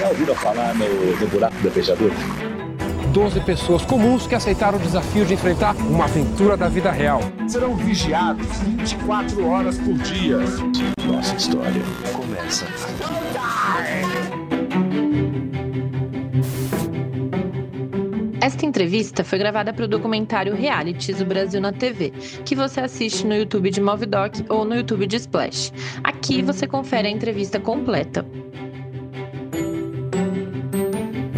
Já ouviram falar no, no buraco da fechadura? 12 pessoas comuns que aceitaram o desafio de enfrentar uma aventura da vida real. Serão vigiados 24 horas por dia. Nossa história começa aqui. Esta entrevista foi gravada para o documentário Realities o Brasil na TV, que você assiste no YouTube de Movidoc ou no YouTube de Splash. Aqui você confere a entrevista completa.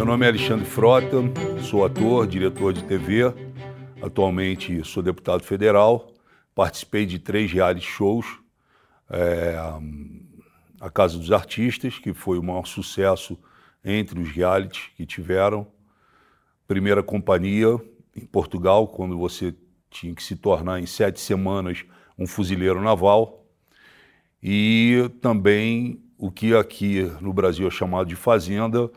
Meu nome é Alexandre Frota, sou ator, diretor de TV. Atualmente sou deputado federal. Participei de três reality shows. É, a Casa dos Artistas, que foi o maior sucesso entre os realities que tiveram primeira companhia em Portugal, quando você tinha que se tornar em sete semanas um fuzileiro naval. E também o que aqui no Brasil é chamado de fazenda.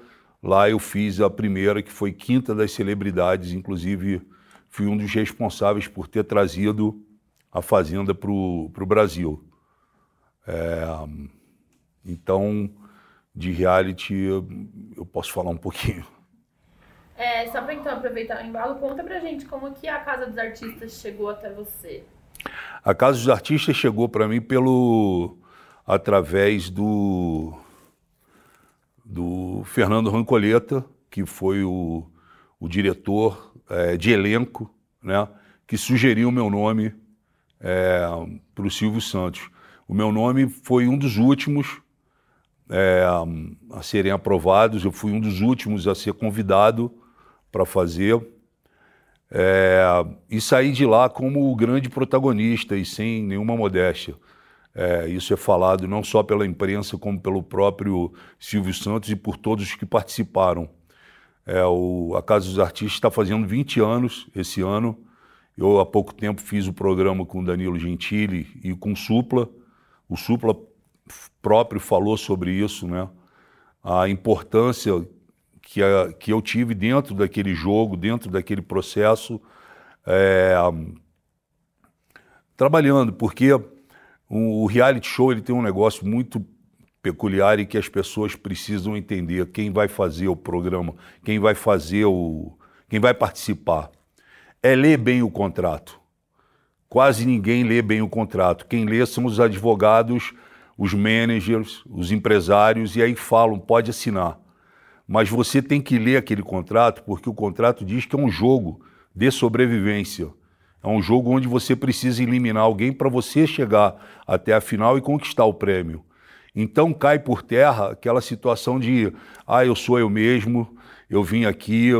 Lá eu fiz a primeira, que foi Quinta das Celebridades, inclusive fui um dos responsáveis por ter trazido a fazenda para o Brasil. É, então, de reality, eu posso falar um pouquinho. É, só para então aproveitar o embalo, conta pra gente como que a Casa dos Artistas chegou até você. A Casa dos Artistas chegou para mim pelo através do do Fernando Rancoleta, que foi o, o diretor é, de elenco, né, que sugeriu o meu nome é, para o Silvio Santos. O meu nome foi um dos últimos é, a serem aprovados, eu fui um dos últimos a ser convidado para fazer. E sair de lá como o grande protagonista e sem nenhuma modéstia. É, isso é falado não só pela imprensa, como pelo próprio Silvio Santos e por todos os que participaram. É, o, a Casa dos Artistas está fazendo 20 anos esse ano. Eu, há pouco tempo, fiz o programa com Danilo Gentili e com Supla. O Supla próprio falou sobre isso, né? A importância que, a, que eu tive dentro daquele jogo, dentro daquele processo, é, trabalhando, porque o, reality show ele tem um negócio muito peculiar e que as pessoas precisam entender quem vai fazer o programa, quem vai fazer o, quem vai participar. É ler bem o contrato. Quase ninguém lê bem o contrato. Quem lê são os advogados, os managers, os empresários e aí falam, pode assinar mas você tem que ler aquele contrato, porque o contrato diz que é um jogo de sobrevivência. É um jogo onde você precisa eliminar alguém para você chegar até a final e conquistar o prêmio. Então cai por terra aquela situação de, ah, eu sou eu mesmo, eu vim aqui,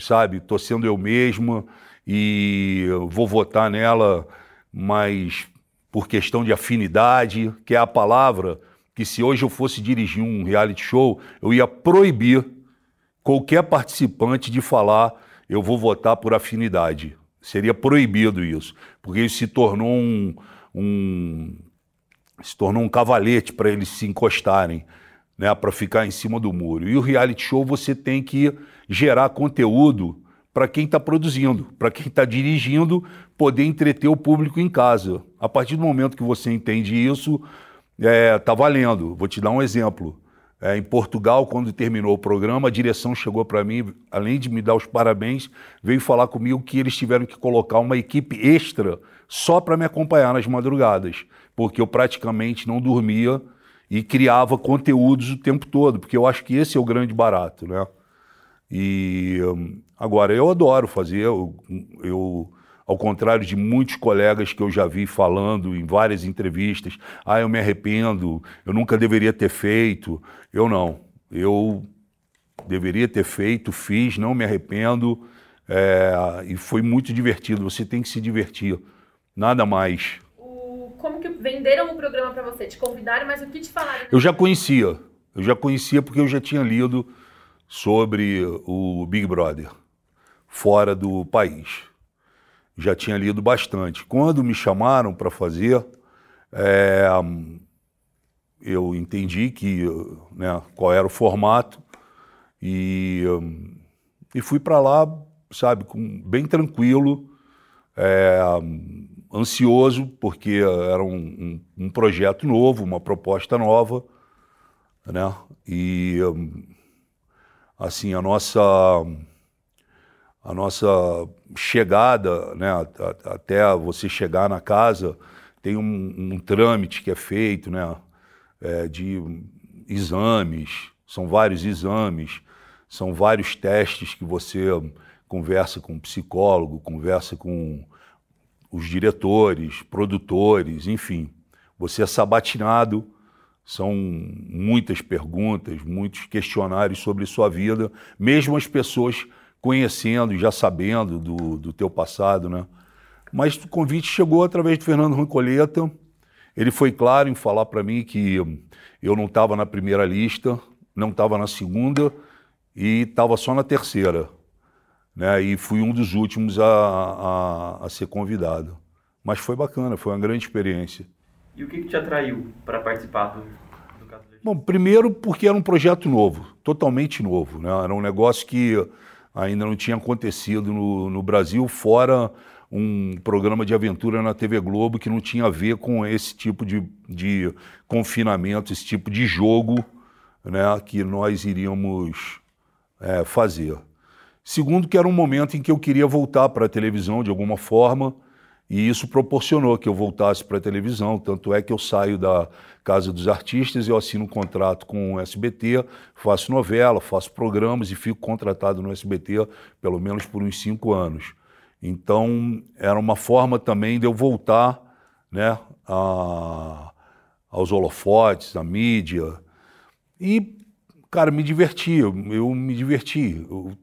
sabe, estou sendo eu mesmo e vou votar nela, mas por questão de afinidade, que é a palavra que se hoje eu fosse dirigir um reality show, eu ia proibir qualquer participante de falar eu vou votar por afinidade. Seria proibido isso, porque isso se tornou um, um se tornou um cavalete para eles se encostarem, né, para ficar em cima do muro. E o reality show você tem que gerar conteúdo para quem está produzindo, para quem está dirigindo, poder entreter o público em casa. A partir do momento que você entende isso, é, tá valendo. Vou te dar um exemplo. É, em Portugal, quando terminou o programa, a direção chegou para mim, além de me dar os parabéns, veio falar comigo que eles tiveram que colocar uma equipe extra só para me acompanhar nas madrugadas, porque eu praticamente não dormia e criava conteúdos o tempo todo, porque eu acho que esse é o grande barato, né? E hum, agora eu adoro fazer, eu, eu ao contrário de muitos colegas que eu já vi falando em várias entrevistas, ah, eu me arrependo, eu nunca deveria ter feito. Eu não. Eu deveria ter feito, fiz, não me arrependo. É, e foi muito divertido. Você tem que se divertir. Nada mais. O, como que venderam o programa para você? Te convidaram, mas o que te falaram? Eu já conhecia. Eu já conhecia porque eu já tinha lido sobre o Big Brother fora do país já tinha lido bastante. Quando me chamaram para fazer, é, eu entendi que, né, qual era o formato e, e fui para lá, sabe, com, bem tranquilo, é, ansioso, porque era um, um, um, projeto novo, uma proposta nova, né, e assim, a nossa a nossa chegada, né, até você chegar na casa, tem um, um trâmite que é feito, né, é, de exames, são vários exames, são vários testes que você conversa com o psicólogo, conversa com os diretores, produtores, enfim. Você é sabatinado, são muitas perguntas, muitos questionários sobre sua vida, mesmo as pessoas conhecendo, já sabendo do, do teu passado, né? Mas o convite chegou através do Fernando Rancoleta. Ele foi claro em falar para mim que eu não estava na primeira lista, não estava na segunda e estava só na terceira. Né? E fui um dos últimos a, a, a ser convidado. Mas foi bacana, foi uma grande experiência. E o que, que te atraiu para participar do, do Bom, primeiro porque era um projeto novo, totalmente novo. Né? Era um negócio que ainda não tinha acontecido no, no Brasil, fora um programa de aventura na TV Globo que não tinha a ver com esse tipo de, de confinamento, esse tipo de jogo né, que nós iríamos é, fazer. Segundo, que era um momento em que eu queria voltar para a televisão de alguma forma, e isso proporcionou que eu voltasse para a televisão. Tanto é que eu saio da Casa dos Artistas, eu assino um contrato com o SBT, faço novela, faço programas e fico contratado no SBT pelo menos por uns cinco anos. Então, era uma forma também de eu voltar né, a, aos holofotes, à mídia. E, cara, me diverti, eu, eu me diverti. Eu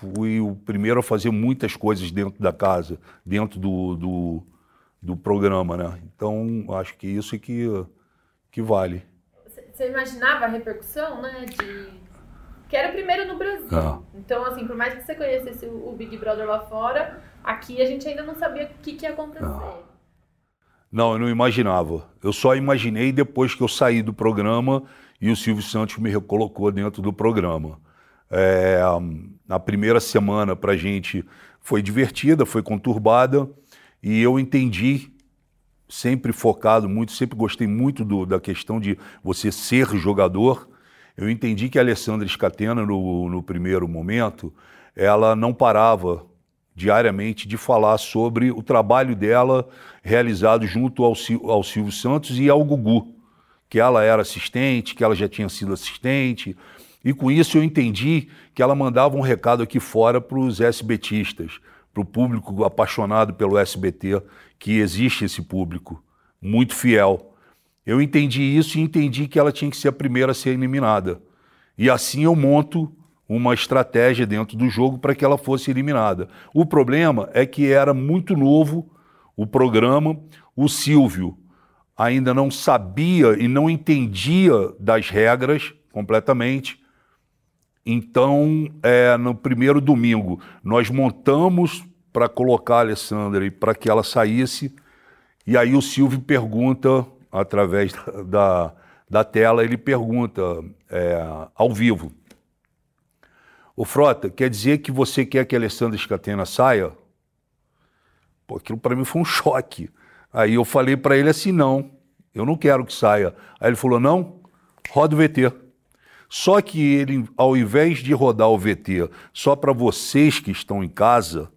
fui o primeiro a fazer muitas coisas dentro da casa, dentro do, do, do programa, né? Então, acho que isso é que, que vale. Você imaginava a repercussão, né, de que era o primeiro no Brasil. Ah. Então, assim, por mais que você conhecesse o Big Brother lá fora, aqui a gente ainda não sabia o que, que ia acontecer. Ah. Não, eu não imaginava. Eu só imaginei depois que eu saí do programa e o Silvio Santos me recolocou dentro do programa. É, na primeira semana para a gente foi divertida, foi conturbada e eu entendi, sempre focado muito, sempre gostei muito do, da questão de você ser jogador. Eu entendi que a Alessandra Scatena, no, no primeiro momento, ela não parava diariamente de falar sobre o trabalho dela realizado junto ao, ao Silvio Santos e ao Gugu, que ela era assistente, que ela já tinha sido assistente, e com isso eu entendi que ela mandava um recado aqui fora para os SBTistas, para o público apaixonado pelo SBT, que existe esse público muito fiel. Eu entendi isso e entendi que ela tinha que ser a primeira a ser eliminada. E assim eu monto uma estratégia dentro do jogo para que ela fosse eliminada. O problema é que era muito novo o programa, o Silvio ainda não sabia e não entendia das regras completamente. Então, é, no primeiro domingo, nós montamos para colocar a Alessandra e para que ela saísse. E aí o Silvio pergunta através da, da tela, ele pergunta é, ao vivo: O Frota, quer dizer que você quer que a Alessandra Scatena saia? Pô, aquilo para mim foi um choque. Aí eu falei para ele assim: não, eu não quero que saia. Aí ele falou: não, roda o VT. Só que ele, ao invés de rodar o VT só para vocês que estão em casa,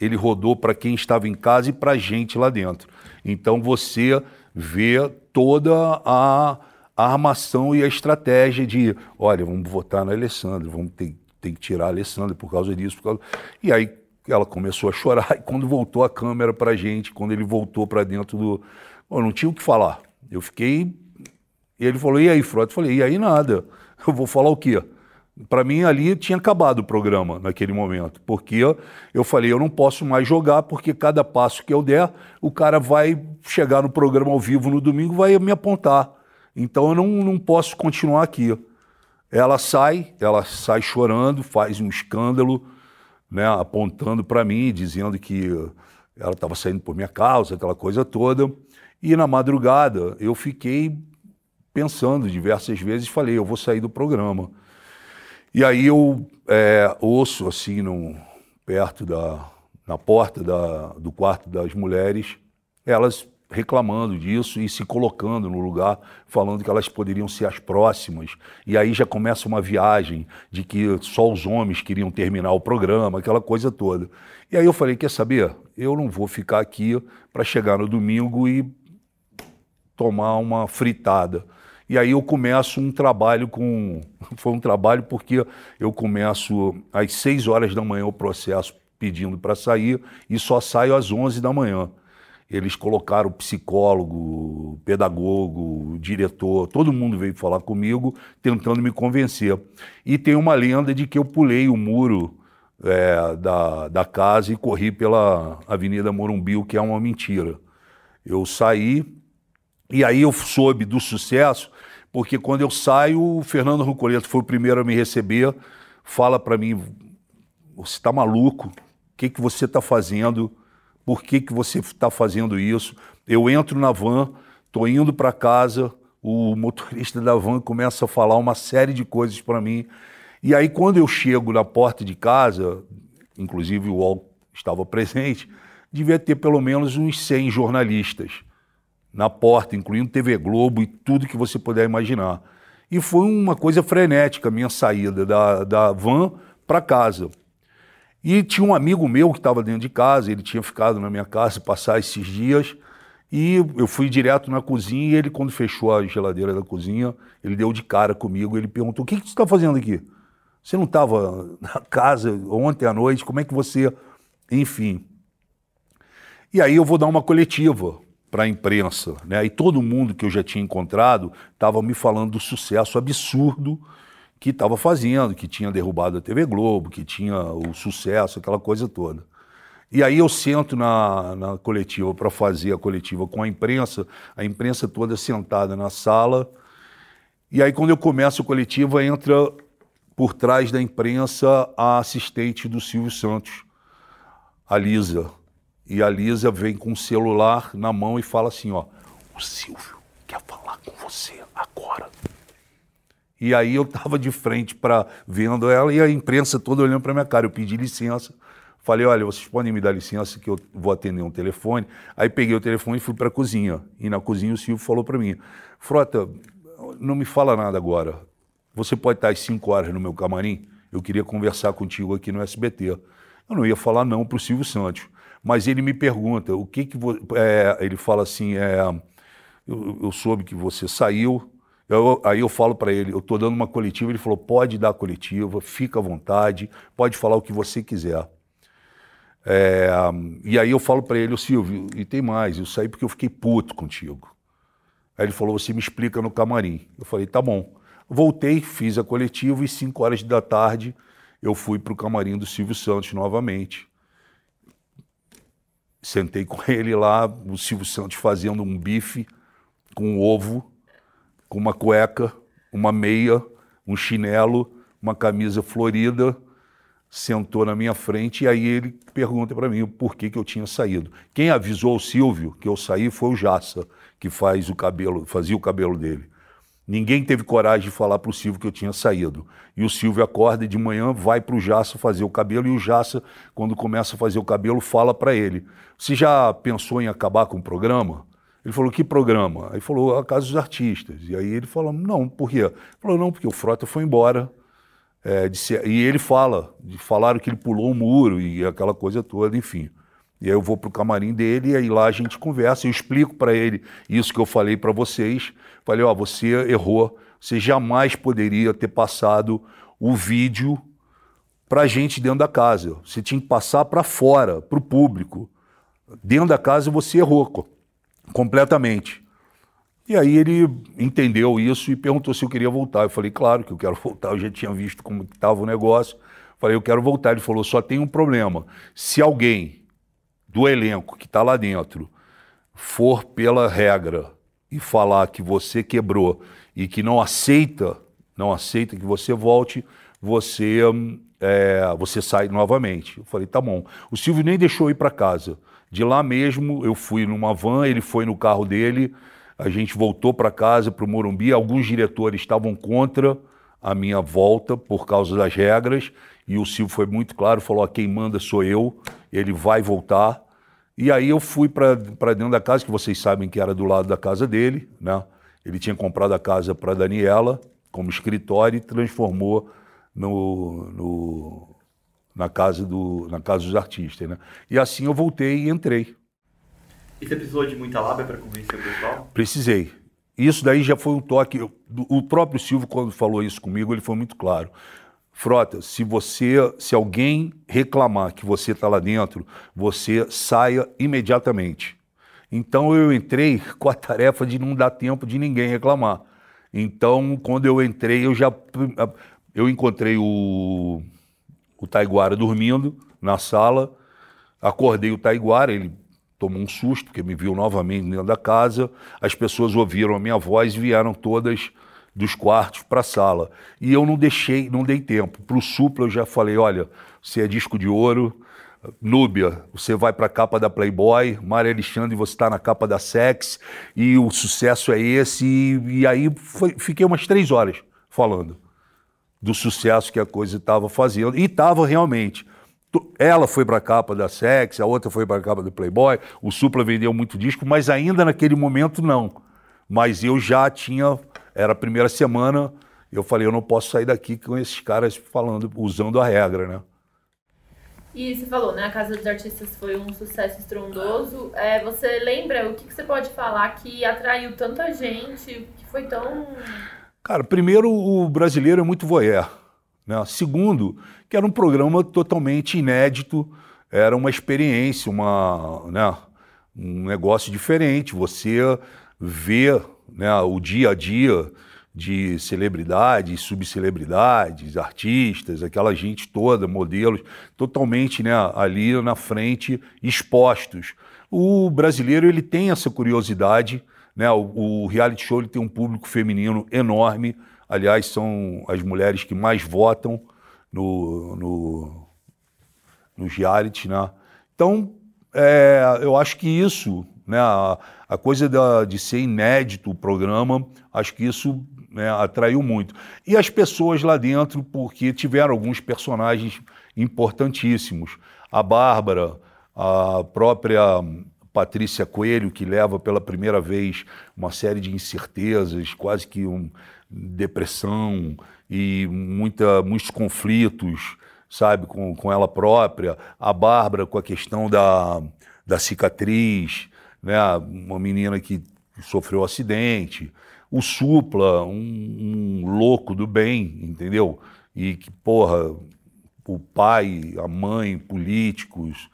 ele rodou para quem estava em casa e para a gente lá dentro. Então você ver toda a, a armação e a estratégia de, olha, vamos votar na Alessandra, vamos ter, ter que tirar a Alessandra por causa disso. Por causa... E aí ela começou a chorar e quando voltou a câmera para a gente, quando ele voltou para dentro do... Eu não tinha o que falar. Eu fiquei... E ele falou, e aí, Frota? Eu falei, e aí nada. Eu vou falar o quê? Para mim, ali tinha acabado o programa naquele momento, porque eu falei: eu não posso mais jogar, porque cada passo que eu der, o cara vai chegar no programa ao vivo no domingo vai me apontar. Então eu não, não posso continuar aqui. Ela sai, ela sai chorando, faz um escândalo, né, apontando para mim, dizendo que ela estava saindo por minha causa, aquela coisa toda. E na madrugada eu fiquei pensando diversas vezes, falei: eu vou sair do programa. E aí eu é, ouço assim, no, perto da na porta da, do quarto das mulheres, elas reclamando disso e se colocando no lugar, falando que elas poderiam ser as próximas. E aí já começa uma viagem de que só os homens queriam terminar o programa, aquela coisa toda. E aí eu falei: quer saber? Eu não vou ficar aqui para chegar no domingo e tomar uma fritada. E aí eu começo um trabalho com. Foi um trabalho porque eu começo às 6 horas da manhã o processo pedindo para sair e só saio às 11 da manhã. Eles colocaram psicólogo, pedagogo, diretor, todo mundo veio falar comigo, tentando me convencer. E tem uma lenda de que eu pulei o muro é, da, da casa e corri pela Avenida Morumbi, o que é uma mentira. Eu saí, e aí eu soube do sucesso, porque quando eu saio, o Fernando Roncoleto foi o primeiro a me receber, fala para mim, você está maluco? O que, que você está fazendo? por que, que você está fazendo isso? Eu entro na van, estou indo para casa, o motorista da van começa a falar uma série de coisas para mim. E aí, quando eu chego na porta de casa, inclusive o UOL estava presente, devia ter pelo menos uns 100 jornalistas na porta, incluindo TV Globo e tudo que você puder imaginar. E foi uma coisa frenética a minha saída da, da van para casa. E tinha um amigo meu que estava dentro de casa, ele tinha ficado na minha casa passar esses dias. E eu fui direto na cozinha e ele, quando fechou a geladeira da cozinha, ele deu de cara comigo. Ele perguntou: O que, que você está fazendo aqui? Você não estava na casa ontem à noite? Como é que você. Enfim. E aí eu vou dar uma coletiva para a imprensa. Né? E todo mundo que eu já tinha encontrado estava me falando do sucesso absurdo que estava fazendo, que tinha derrubado a TV Globo, que tinha o sucesso, aquela coisa toda. E aí eu sento na, na coletiva para fazer a coletiva com a imprensa, a imprensa toda sentada na sala. E aí quando eu começo a coletiva, entra por trás da imprensa a assistente do Silvio Santos, a Lisa. E a Lisa vem com o celular na mão e fala assim, ó, o Silvio quer falar com você agora. E aí eu estava de frente para vendo ela e a imprensa toda olhando para minha cara. Eu pedi licença. Falei, olha, vocês podem me dar licença que eu vou atender um telefone. Aí peguei o telefone e fui para a cozinha. E na cozinha o Silvio falou para mim, Frota, não me fala nada agora. Você pode estar às 5 horas no meu camarim? Eu queria conversar contigo aqui no SBT. Eu não ia falar não para o Silvio Santos. Mas ele me pergunta, o que que... É, ele fala assim, é, eu, eu soube que você saiu eu, aí eu falo para ele, eu estou dando uma coletiva, ele falou, pode dar coletiva, fica à vontade, pode falar o que você quiser. É, e aí eu falo para ele, o Silvio, e tem mais, eu saí porque eu fiquei puto contigo. Aí ele falou, você me explica no camarim. Eu falei, tá bom. Voltei, fiz a coletiva e 5 horas da tarde eu fui para o camarim do Silvio Santos novamente. Sentei com ele lá, o Silvio Santos fazendo um bife com ovo com uma cueca, uma meia, um chinelo, uma camisa florida, sentou na minha frente e aí ele pergunta para mim por que, que eu tinha saído. Quem avisou o Silvio que eu saí foi o Jassa, que faz o cabelo, fazia o cabelo dele. Ninguém teve coragem de falar para o Silvio que eu tinha saído. E o Silvio acorda de manhã, vai para o Jassa fazer o cabelo e o Jassa, quando começa a fazer o cabelo, fala para ele: Você já pensou em acabar com o programa? Ele falou, que programa? Aí falou, a Casa dos Artistas. E aí ele falou, não, por quê? Ele falou, não, porque o Frota foi embora. É, ser... e ele fala, falaram que ele pulou o muro e aquela coisa toda, enfim. E aí eu vou para o camarim dele e aí lá a gente conversa. Eu explico para ele isso que eu falei para vocês. Falei, ó, oh, você errou. Você jamais poderia ter passado o vídeo para a gente dentro da casa. Você tinha que passar para fora, para o público. Dentro da casa você errou completamente. E aí ele entendeu isso e perguntou se eu queria voltar. Eu falei, claro que eu quero voltar, eu já tinha visto como estava o negócio. Falei, eu quero voltar. Ele falou, só tem um problema. Se alguém do elenco que está lá dentro for pela regra e falar que você quebrou e que não aceita, não aceita que você volte, você, é, você sai novamente. Eu falei, tá bom. O Silvio nem deixou eu ir para casa. De lá mesmo, eu fui numa van, ele foi no carro dele, a gente voltou para casa, para o Morumbi. Alguns diretores estavam contra a minha volta por causa das regras, e o Silvio foi muito claro, falou: quem manda sou eu, ele vai voltar. E aí eu fui para dentro da casa, que vocês sabem que era do lado da casa dele, né? Ele tinha comprado a casa para Daniela como escritório e transformou no, no, na, casa do, na casa dos artistas, né? E assim eu voltei e entrei. E você precisou de muita lábia para convencer o pessoal? Precisei. Isso daí já foi um toque. O próprio Silvio, quando falou isso comigo, ele foi muito claro. Frota, se você, se alguém reclamar que você está lá dentro, você saia imediatamente. Então eu entrei com a tarefa de não dar tempo de ninguém reclamar. Então, quando eu entrei, eu já eu encontrei o, o Taiguara dormindo na sala, acordei o Taiguara, ele tomou um susto, porque me viu novamente dentro da casa. As pessoas ouviram a minha voz e vieram todas dos quartos para a sala. E eu não deixei, não dei tempo. Para o Supla eu já falei, olha, você é disco de ouro, Núbia, você vai para a capa da Playboy, Maria Alexandre, você está na capa da Sex, e o sucesso é esse. E, e aí foi, fiquei umas três horas falando do sucesso que a coisa estava fazendo. E estava realmente. Ela foi para a capa da Sex, a outra foi para a capa do Playboy, o Supla vendeu muito disco, mas ainda naquele momento não. Mas eu já tinha, era a primeira semana, eu falei, eu não posso sair daqui com esses caras falando, usando a regra, né? E você falou, né? A Casa dos Artistas foi um sucesso estrondoso. É, você lembra o que, que você pode falar que atraiu tanta gente, que foi tão. Cara, primeiro, o brasileiro é muito voyeur. Né? Segundo, que era um programa totalmente inédito, era uma experiência, uma, né, um negócio diferente. Você vê né, o dia a dia de celebridades, subcelebridades, artistas, aquela gente toda, modelos, totalmente né, ali na frente, expostos. O brasileiro ele tem essa curiosidade, né? O, o reality show ele tem um público feminino enorme. Aliás, são as mulheres que mais votam no, no, nos reality, né? Então, é, eu acho que isso, né, a, a coisa da, de ser inédito o programa, acho que isso né, atraiu muito. E as pessoas lá dentro, porque tiveram alguns personagens importantíssimos. A Bárbara, a própria Patrícia Coelho, que leva pela primeira vez uma série de incertezas, quase que um, depressão e muita, muitos conflitos, sabe, com, com ela própria. A Bárbara com a questão da, da cicatriz, né, uma menina que sofreu um acidente o Supla, um, um louco do bem, entendeu? E que, porra, o pai, a mãe, políticos,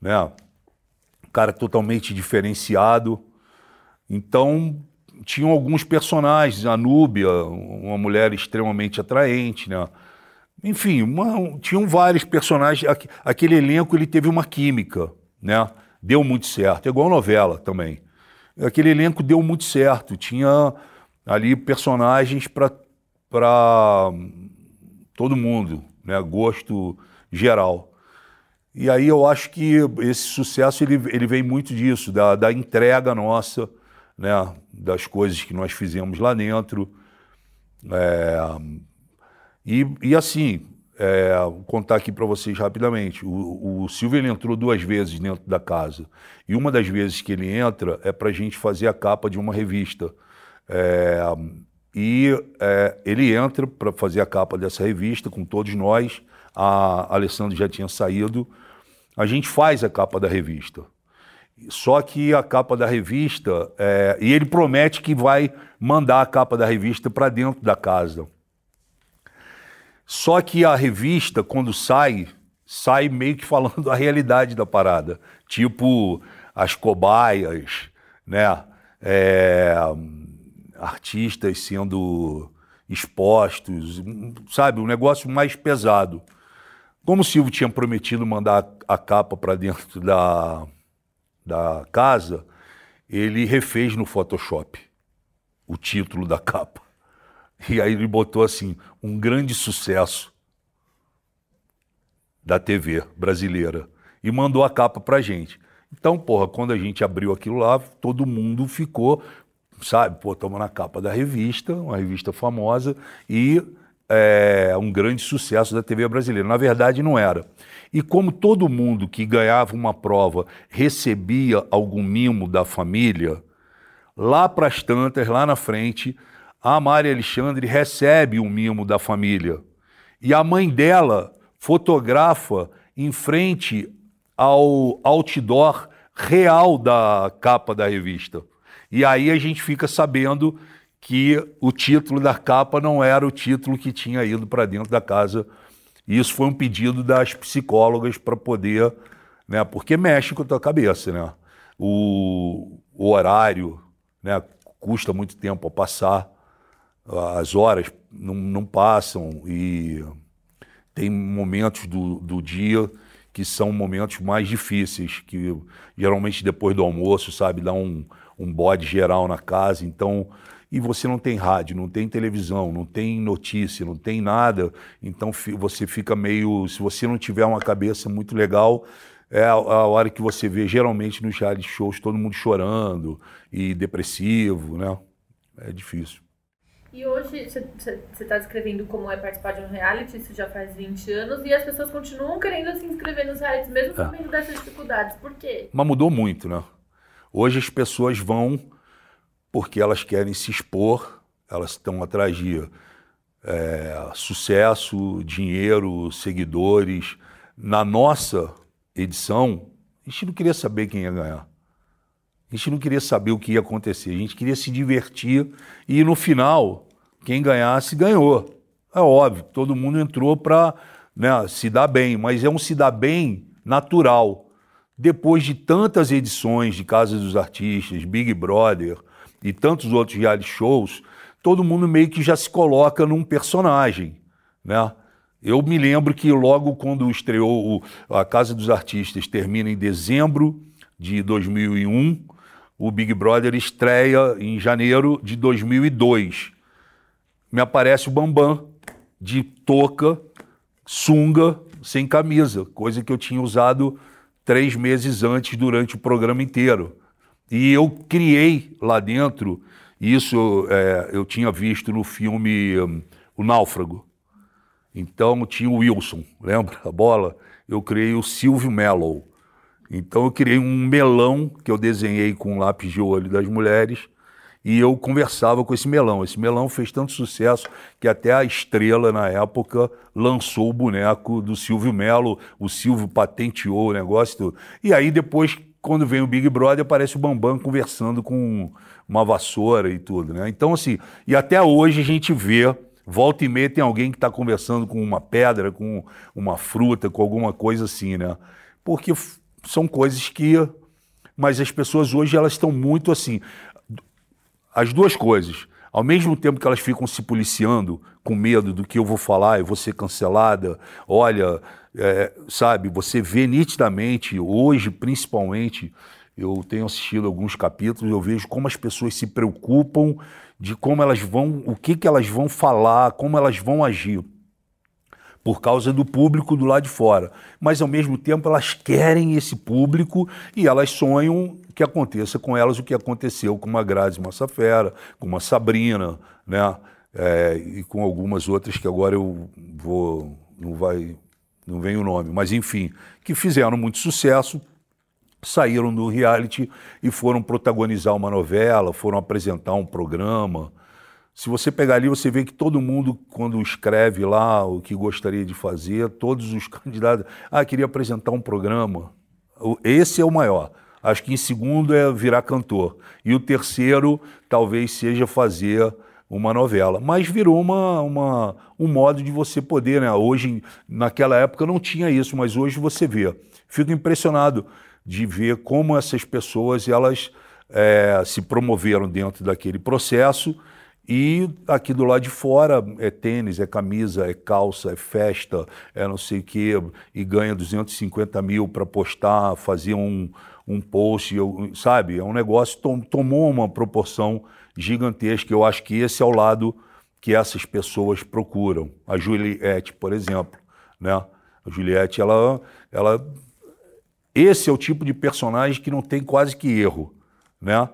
né? Cara totalmente diferenciado. Então, tinham alguns personagens, a Núbia, uma mulher extremamente atraente, né? Enfim, uma, tinham vários personagens. Aquele elenco ele teve uma química, né? Deu muito certo. É igual novela também. Aquele elenco deu muito certo. Tinha ali personagens para todo mundo, né? gosto geral. E aí eu acho que esse sucesso ele, ele vem muito disso, da, da entrega nossa, né? das coisas que nós fizemos lá dentro. É, e, e assim, é, contar aqui para vocês rapidamente. O, o Silvio ele entrou duas vezes dentro da casa. E uma das vezes que ele entra é para a gente fazer a capa de uma revista. É, e é, ele entra para fazer a capa dessa revista com todos nós. A Alessandro já tinha saído. A gente faz a capa da revista. Só que a capa da revista, é, e ele promete que vai mandar a capa da revista para dentro da casa. Só que a revista, quando sai, sai meio que falando a realidade da parada. Tipo, as cobaias, né? É, artistas sendo expostos, sabe, um negócio mais pesado. Como o Silvio tinha prometido mandar a capa para dentro da, da casa, ele refez no Photoshop o título da capa. E aí ele botou assim: um grande sucesso da TV brasileira. E mandou a capa pra gente. Então, porra, quando a gente abriu aquilo lá, todo mundo ficou sabe? Pô, estamos na capa da revista, uma revista famosa, e é, um grande sucesso da TV brasileira. Na verdade, não era. E como todo mundo que ganhava uma prova recebia algum mimo da família, lá para as tantas, lá na frente, a Maria Alexandre recebe um mimo da família. E a mãe dela fotografa em frente ao outdoor real da capa da revista. E aí a gente fica sabendo que o título da capa não era o título que tinha ido para dentro da casa. E isso foi um pedido das psicólogas para poder, né, porque mexe com a tua cabeça, né? O, o horário, né, custa muito tempo a passar, as horas não, não passam e tem momentos do, do dia que são momentos mais difíceis, que geralmente depois do almoço, sabe, dá um, um bode geral na casa, então e você não tem rádio, não tem televisão, não tem notícia, não tem nada, então você fica meio, se você não tiver uma cabeça muito legal, é a, a hora que você vê geralmente nos reality shows todo mundo chorando e depressivo, né? É difícil. E hoje você está descrevendo como é participar de um reality, isso já faz 20 anos, e as pessoas continuam querendo se inscrever nos realities, mesmo é. sabendo dessas dificuldades. Por quê? Mas mudou muito, né? Hoje as pessoas vão porque elas querem se expor, elas estão atrás de é, sucesso, dinheiro, seguidores. Na nossa edição, a gente não queria saber quem ia ganhar. A gente não queria saber o que ia acontecer. A gente queria se divertir e no final, quem ganhasse, ganhou. É óbvio, todo mundo entrou para né, se dar bem, mas é um se dar bem natural. Depois de tantas edições de Casa dos Artistas, Big Brother, e tantos outros reality shows, todo mundo meio que já se coloca num personagem, né? Eu me lembro que logo quando estreou o, a Casa dos Artistas, termina em dezembro de 2001, o Big Brother estreia em janeiro de 2002. Me aparece o Bambam de touca, sunga, sem camisa, coisa que eu tinha usado três meses antes durante o programa inteiro. E eu criei lá dentro, isso é, eu tinha visto no filme um, O Náufrago. Então tinha o Wilson, lembra a bola? Eu criei o Silvio Mellow. Então eu criei um melão que eu desenhei com um lápis de olho das mulheres e eu conversava com esse melão. Esse melão fez tanto sucesso que até a estrela, na época, lançou o boneco do Silvio Melo. O Silvio patenteou o negócio. E aí depois quando vem o Big Brother, aparece o Bambam conversando com uma vassoura e tudo, né? Então, assim, e até hoje a gente vê, volta e meia tem alguém que está conversando com uma pedra, com uma fruta, com alguma coisa assim, né? Porque são coisas que. Mas as pessoas hoje, elas estão muito assim. As duas coisas. Ao mesmo tempo que elas ficam se policiando com medo do que eu vou falar, eu vou ser cancelada, olha, é, sabe, você vê nitidamente, hoje principalmente, eu tenho assistido alguns capítulos, eu vejo como as pessoas se preocupam de como elas vão, o que, que elas vão falar, como elas vão agir. Por causa do público do lado de fora. Mas, ao mesmo tempo, elas querem esse público e elas sonham que aconteça com elas o que aconteceu com uma Grazi Massafera, com uma Sabrina, né? É, e com algumas outras que agora eu vou. não vai não vem o nome, mas enfim, que fizeram muito sucesso, saíram do reality e foram protagonizar uma novela, foram apresentar um programa. Se você pegar ali, você vê que todo mundo, quando escreve lá o que gostaria de fazer, todos os candidatos, ah, queria apresentar um programa. Esse é o maior. Acho que em segundo é virar cantor. E o terceiro talvez seja fazer uma novela. Mas virou uma, uma, um modo de você poder, né? Hoje, naquela época não tinha isso, mas hoje você vê. Fico impressionado de ver como essas pessoas elas é, se promoveram dentro daquele processo e aqui do lado de fora é tênis, é camisa, é calça, é festa, é não sei o quê, e ganha 250 mil para postar, fazer um, um post, sabe? É um negócio, tom, tomou uma proporção gigantesca. Eu acho que esse é o lado que essas pessoas procuram. A Juliette, por exemplo, né? A Juliette, ela, ela, esse é o tipo de personagem que não tem quase que erro, né?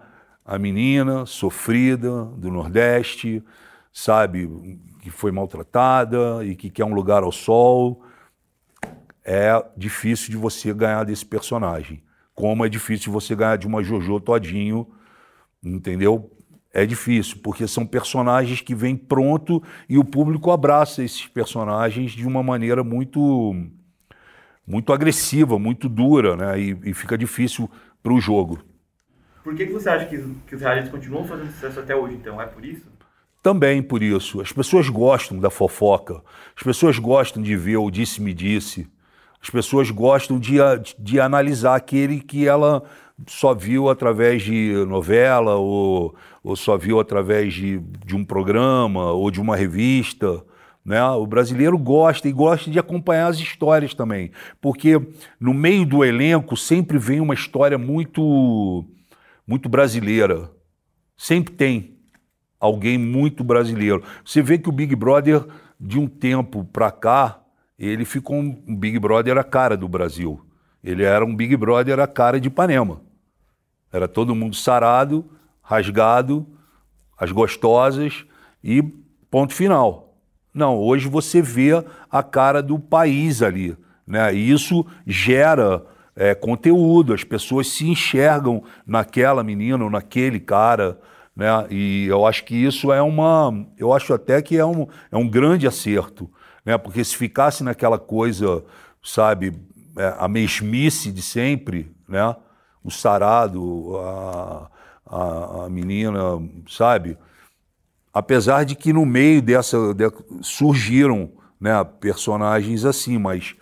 A menina sofrida do Nordeste, sabe, que foi maltratada e que quer um lugar ao sol. É difícil de você ganhar desse personagem. Como é difícil você ganhar de uma Jojo Todinho, entendeu? É difícil, porque são personagens que vêm pronto e o público abraça esses personagens de uma maneira muito muito agressiva, muito dura, né? E, e fica difícil para o jogo. Por que, que você acha que, que os realities continuam fazendo sucesso até hoje, então? É por isso? Também por isso. As pessoas gostam da fofoca, as pessoas gostam de ver o disse-me-disse, as pessoas gostam de, de analisar aquele que ela só viu através de novela ou, ou só viu através de, de um programa ou de uma revista. Né? O brasileiro gosta e gosta de acompanhar as histórias também, porque no meio do elenco sempre vem uma história muito, muito brasileira. Sempre tem alguém muito brasileiro. Você vê que o Big Brother, de um tempo para cá, ele ficou um Big Brother a cara do Brasil. Ele era um Big Brother a cara de Ipanema. Era todo mundo sarado, rasgado, as gostosas e ponto final. Não, hoje você vê a cara do país ali. Né? E isso gera é, conteúdo, as pessoas se enxergam naquela menina ou naquele cara. Né? E eu acho que isso é uma. Eu acho até que é um, é um grande acerto. Né? Porque se ficasse naquela coisa, sabe, é, a mesmice de sempre, né? o sarado, a, a, a menina, sabe? Apesar de que no meio dessa de, surgiram né, personagens assim, mas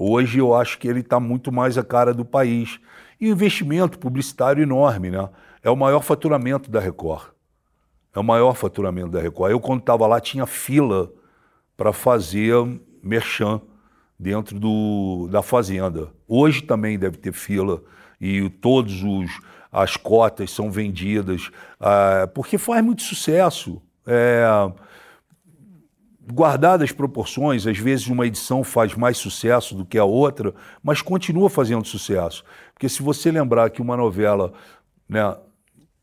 hoje eu acho que ele está muito mais a cara do país. E o investimento publicitário enorme, né? É o maior faturamento da Record. É o maior faturamento da Record. Eu, quando estava lá, tinha fila para fazer merchan dentro do, da fazenda. Hoje também deve ter fila e todos os as cotas são vendidas, ah, porque faz muito sucesso. É, guardadas as proporções, às vezes uma edição faz mais sucesso do que a outra, mas continua fazendo sucesso. Porque se você lembrar que uma novela, né,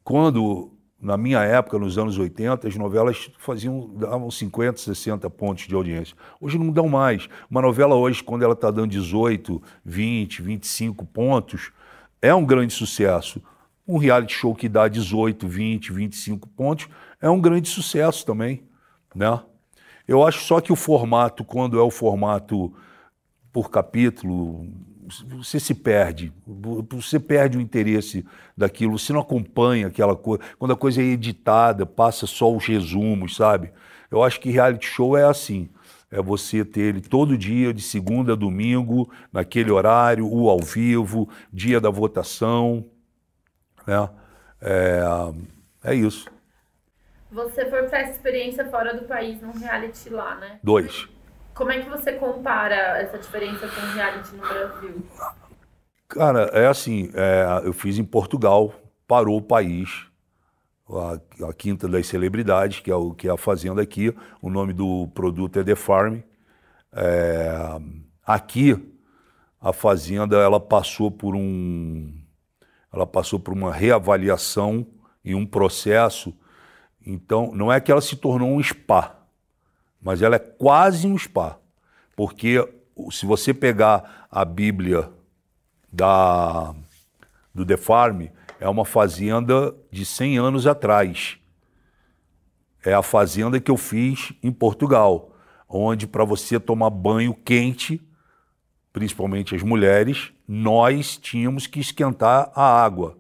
quando na minha época, nos anos 80, as novelas faziam davam 50, 60 pontos de audiência. Hoje não dão mais. Uma novela hoje, quando ela está dando 18, 20, 25 pontos, é um grande sucesso. Um reality show que dá 18, 20, 25 pontos é um grande sucesso também, né? Eu acho só que o formato, quando é o formato por capítulo, você se perde, você perde o interesse daquilo, você não acompanha aquela coisa. Quando a coisa é editada, passa só os resumos, sabe? Eu acho que reality show é assim. É você ter ele todo dia, de segunda a domingo, naquele horário, o ao vivo, dia da votação. Né? É, é isso. Você foi para essa experiência fora do país, num reality lá, né? Dois. Como é que você compara essa diferença com o reality no Brasil? Cara, é assim, é, eu fiz em Portugal, parou o país, a, a, Quinta das Celebridades, que é, o, que é a fazenda aqui, o nome do produto é The Farm. É, aqui, a fazenda, ela passou por um, ela passou por uma reavaliação e um processo. Então, não é que ela se tornou um spa, mas ela é quase um spa. Porque se você pegar a Bíblia da, do The Farm, é uma fazenda de 100 anos atrás. É a fazenda que eu fiz em Portugal, onde para você tomar banho quente, principalmente as mulheres, nós tínhamos que esquentar a água.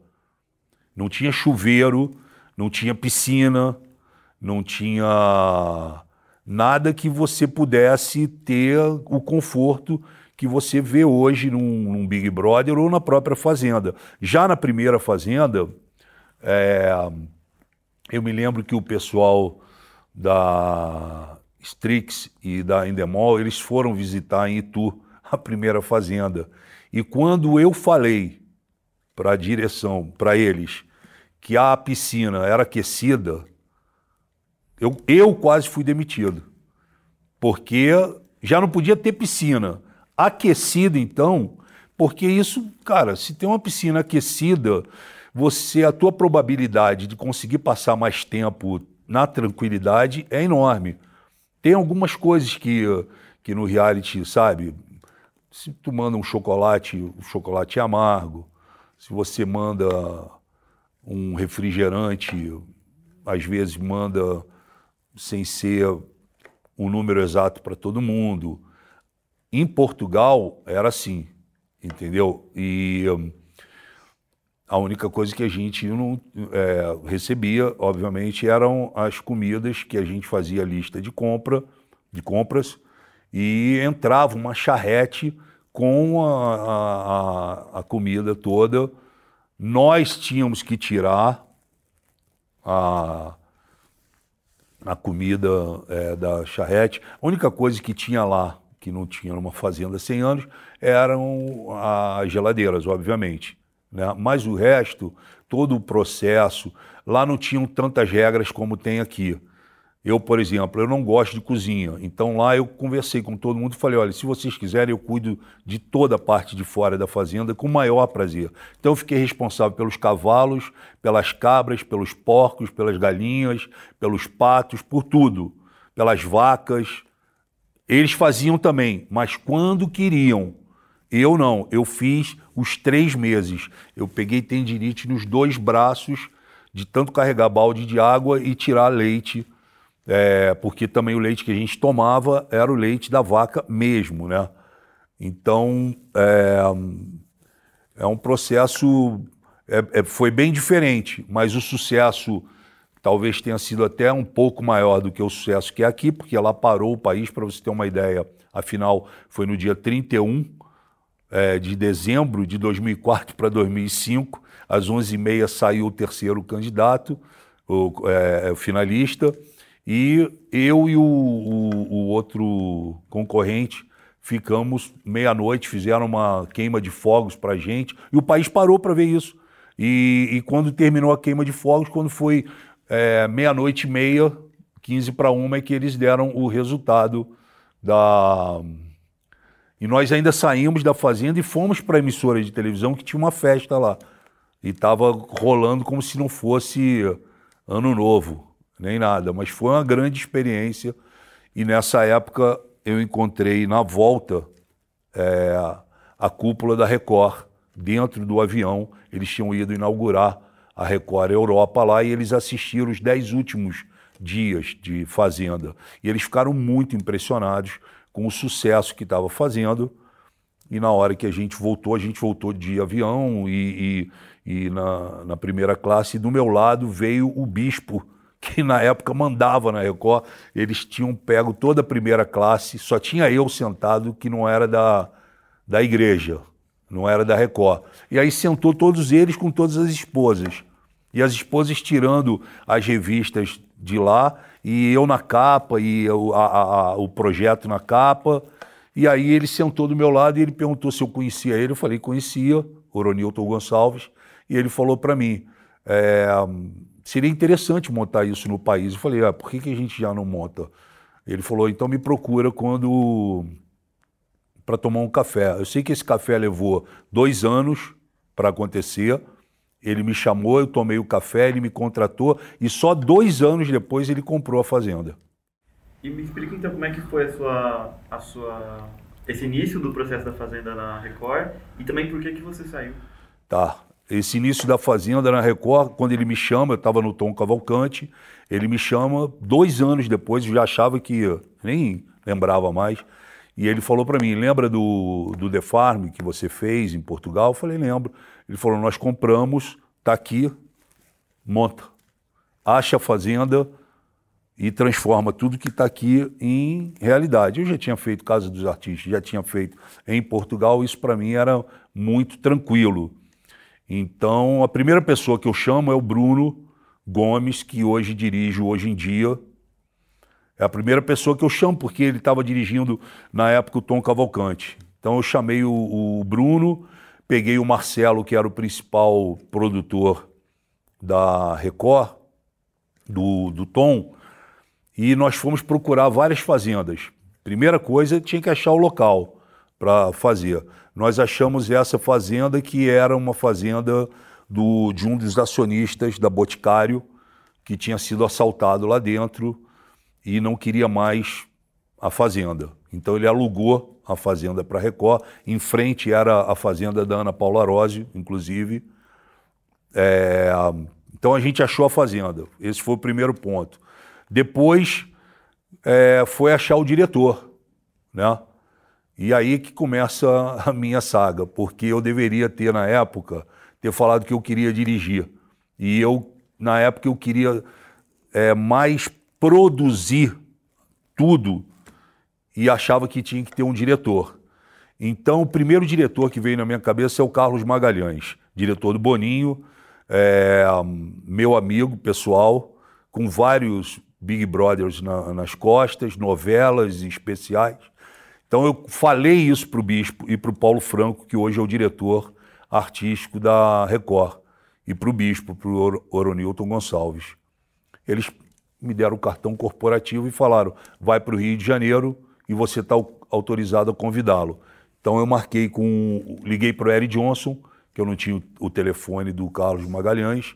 Não tinha chuveiro, não tinha piscina, não tinha nada que você pudesse ter o conforto que você vê hoje num, num Big Brother ou na própria Fazenda. Já na primeira Fazenda, é, eu me lembro que o pessoal da Strix e da Endemol, eles foram visitar em Itu a primeira Fazenda. E quando eu falei para a direção, para eles, que a piscina era aquecida, eu, eu quase fui demitido. Porque já não podia ter piscina. Aquecida, então, porque isso, cara, se tem uma piscina aquecida, você a tua probabilidade de conseguir passar mais tempo na tranquilidade é enorme. Tem algumas coisas que, que no reality, sabe? Se tu manda um chocolate, o chocolate é amargo. Se você manda um refrigerante, às vezes manda sem ser um número exato para todo mundo. Em Portugal era assim, entendeu? E a única coisa que a gente não é, recebia, obviamente, eram as comidas que a gente fazia lista de compra, de compras, e entrava uma charrete com a, a, a comida toda. Nós tínhamos que tirar a, a comida é, da charrete. A única coisa que tinha lá, que não tinha numa fazenda 100 anos, eram as geladeiras, obviamente. Né? Mas o resto, todo o processo, lá não tinham tantas regras como tem aqui. Eu, por exemplo, eu não gosto de cozinha. Então lá eu conversei com todo mundo e falei, olha, se vocês quiserem, eu cuido de toda a parte de fora da fazenda com o maior prazer. Então eu fiquei responsável pelos cavalos, pelas cabras, pelos porcos, pelas galinhas, pelos patos, por tudo. Pelas vacas. Eles faziam também, mas quando queriam. Eu não, eu fiz os três meses. Eu peguei tendinite nos dois braços de tanto carregar balde de água e tirar leite é, porque também o leite que a gente tomava era o leite da vaca mesmo, né? Então, é, é um processo, é, é, foi bem diferente, mas o sucesso talvez tenha sido até um pouco maior do que o sucesso que é aqui, porque ela parou o país, para você ter uma ideia, afinal, foi no dia 31 é, de dezembro de 2004 para 2005, às 11h30 saiu o terceiro candidato, o, é, o finalista, e eu e o, o, o outro concorrente ficamos meia-noite, fizeram uma queima de fogos para gente, e o país parou para ver isso. E, e, quando terminou a queima de fogos, quando foi é, meia-noite e meia, 15 para uma, é que eles deram o resultado da. E nós ainda saímos da fazenda e fomos para a emissora de televisão que tinha uma festa lá. E estava rolando como se não fosse ano novo nem nada, mas foi uma grande experiência. E nessa época eu encontrei na volta é, a cúpula da Record, dentro do avião. Eles tinham ido inaugurar a Record Europa lá e eles assistiram os dez últimos dias de Fazenda. E eles ficaram muito impressionados com o sucesso que estava fazendo. E na hora que a gente voltou, a gente voltou de avião e, e, e na, na primeira classe. E do meu lado veio o bispo que na época mandava na Record, eles tinham pego toda a primeira classe, só tinha eu sentado que não era da, da igreja, não era da Record. E aí sentou todos eles com todas as esposas. E as esposas tirando as revistas de lá, e eu na capa, e a, a, a, o projeto na capa. E aí ele sentou do meu lado e ele perguntou se eu conhecia ele. Eu falei, conhecia, Oronilton Gonçalves. E ele falou para mim, é, seria interessante montar isso no país. Eu falei, ah, por que, que a gente já não monta? Ele falou, então me procura quando para tomar um café. Eu sei que esse café levou dois anos para acontecer. Ele me chamou, eu tomei o café, ele me contratou e só dois anos depois ele comprou a fazenda. E me explica então como é que foi a sua, a sua, esse início do processo da fazenda na Record e também por que que você saiu. Tá. Esse início da Fazenda na Record, quando ele me chama, eu estava no Tom Cavalcante, ele me chama dois anos depois, eu já achava que nem lembrava mais. E ele falou para mim: lembra do, do The Farm que você fez em Portugal? Eu falei: lembro. Ele falou: nós compramos, está aqui, monta. Acha a fazenda e transforma tudo que está aqui em realidade. Eu já tinha feito Casa dos Artistas, já tinha feito em Portugal, isso para mim era muito tranquilo. Então, a primeira pessoa que eu chamo é o Bruno Gomes, que hoje dirige Hoje em Dia. É a primeira pessoa que eu chamo, porque ele estava dirigindo na época o Tom Cavalcante. Então, eu chamei o, o Bruno, peguei o Marcelo, que era o principal produtor da Record, do, do Tom, e nós fomos procurar várias fazendas. Primeira coisa, tinha que achar o local para fazer nós achamos essa fazenda que era uma fazenda do, de um dos acionistas da Boticário, que tinha sido assaltado lá dentro e não queria mais a fazenda. Então ele alugou a fazenda para Record. Em frente era a fazenda da Ana Paula Rose, inclusive. É, então a gente achou a fazenda. Esse foi o primeiro ponto. Depois é, foi achar o diretor, né? E aí que começa a minha saga, porque eu deveria ter na época ter falado que eu queria dirigir. E eu na época eu queria é, mais produzir tudo e achava que tinha que ter um diretor. Então, o primeiro diretor que veio na minha cabeça é o Carlos Magalhães, diretor do Boninho, é, meu amigo pessoal, com vários Big Brothers na, nas costas, novelas especiais. Então, eu falei isso para o Bispo e para o Paulo Franco, que hoje é o diretor artístico da Record, e para o Bispo, para o Oronilton Gonçalves. Eles me deram o cartão corporativo e falaram: vai para o Rio de Janeiro e você está autorizado a convidá-lo. Então eu marquei com. liguei para o Eric Johnson, que eu não tinha o telefone do Carlos Magalhães.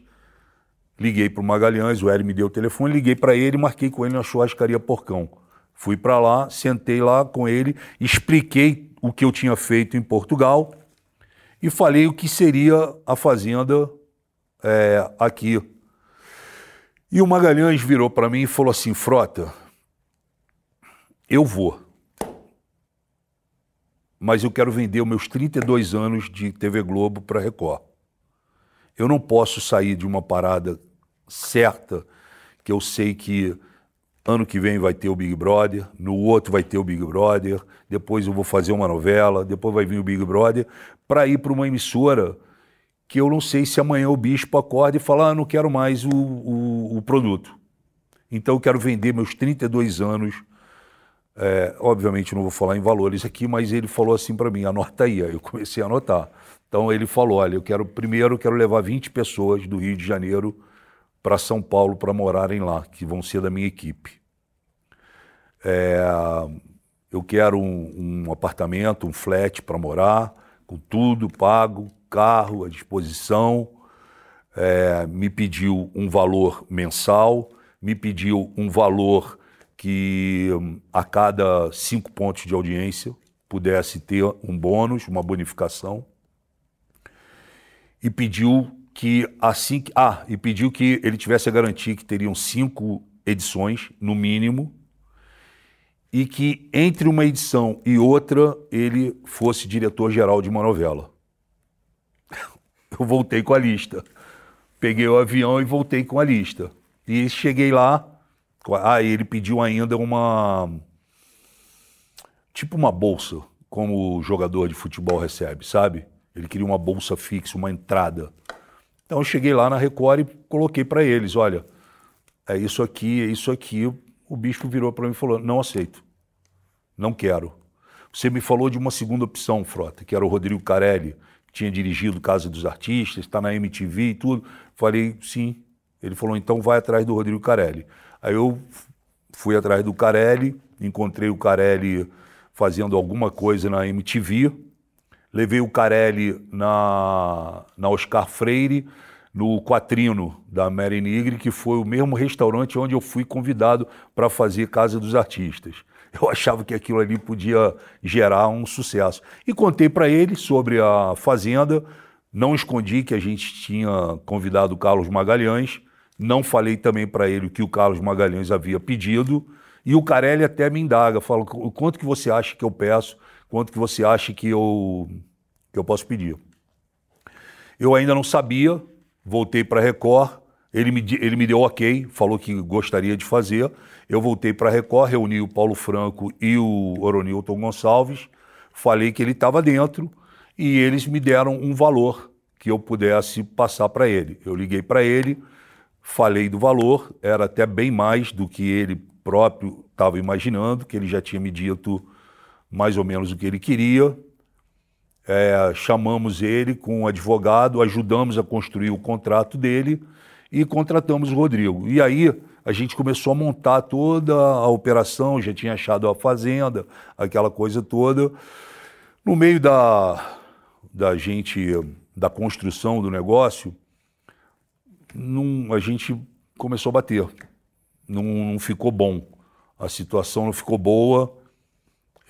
Liguei para o Magalhães, o Eric me deu o telefone, liguei para ele e marquei com ele na churrascaria Porcão. Fui para lá, sentei lá com ele, expliquei o que eu tinha feito em Portugal e falei o que seria a fazenda é, aqui. E o Magalhães virou para mim e falou assim: Frota, eu vou. Mas eu quero vender meus 32 anos de TV Globo para Record. Eu não posso sair de uma parada certa, que eu sei que ano que vem vai ter o Big Brother, no outro vai ter o Big Brother, depois eu vou fazer uma novela, depois vai vir o Big Brother, para ir para uma emissora que eu não sei se amanhã o bispo acorda e fala: ah, não quero mais o, o, o produto. Então eu quero vender meus 32 anos é, obviamente não vou falar em valores aqui, mas ele falou assim para mim, anota aí. Aí eu comecei a anotar. Então ele falou, olha, eu quero primeiro eu quero levar 20 pessoas do Rio de Janeiro para São Paulo para morarem lá, que vão ser da minha equipe. É, eu quero um, um apartamento, um flat para morar, com tudo pago, carro à disposição. É, me pediu um valor mensal, me pediu um valor que hum, a cada cinco pontos de audiência pudesse ter um bônus, uma bonificação. E pediu que assim que. Ah, e pediu que ele tivesse a garantia que teriam cinco edições, no mínimo, e que entre uma edição e outra ele fosse diretor-geral de uma novela. Eu voltei com a lista. Peguei o avião e voltei com a lista. E cheguei lá, ah, ele pediu ainda uma. Tipo uma bolsa, como o jogador de futebol recebe, sabe? Ele queria uma bolsa fixa, uma entrada. Então eu cheguei lá na Record e coloquei para eles: olha, é isso aqui, é isso aqui. O bispo virou para mim e falou: não aceito, não quero. Você me falou de uma segunda opção, Frota, que era o Rodrigo Carelli, que tinha dirigido Casa dos Artistas, está na MTV e tudo. Falei: sim. Ele falou: então vai atrás do Rodrigo Carelli. Aí eu fui atrás do Carelli, encontrei o Carelli fazendo alguma coisa na MTV, levei o Carelli na, na Oscar Freire, no Quatrino da Mary Nigri, que foi o mesmo restaurante onde eu fui convidado para fazer Casa dos Artistas. Eu achava que aquilo ali podia gerar um sucesso. E contei para ele sobre a Fazenda, não escondi que a gente tinha convidado o Carlos Magalhães, não falei também para ele o que o Carlos Magalhães havia pedido. E o Carelli até me indaga, fala, quanto que você acha que eu peço, quanto que você acha que eu, que eu posso pedir. Eu ainda não sabia, voltei para a Record, ele me, ele me deu ok, falou que gostaria de fazer. Eu voltei para a Record, reuni o Paulo Franco e o Oronilton Gonçalves, falei que ele estava dentro e eles me deram um valor que eu pudesse passar para ele. Eu liguei para ele, Falei do valor, era até bem mais do que ele próprio estava imaginando, que ele já tinha me dito mais ou menos o que ele queria. É, chamamos ele com um advogado, ajudamos a construir o contrato dele e contratamos o Rodrigo. E aí a gente começou a montar toda a operação, já tinha achado a fazenda, aquela coisa toda. No meio da, da gente, da construção do negócio, a gente começou a bater. Não ficou bom. A situação não ficou boa.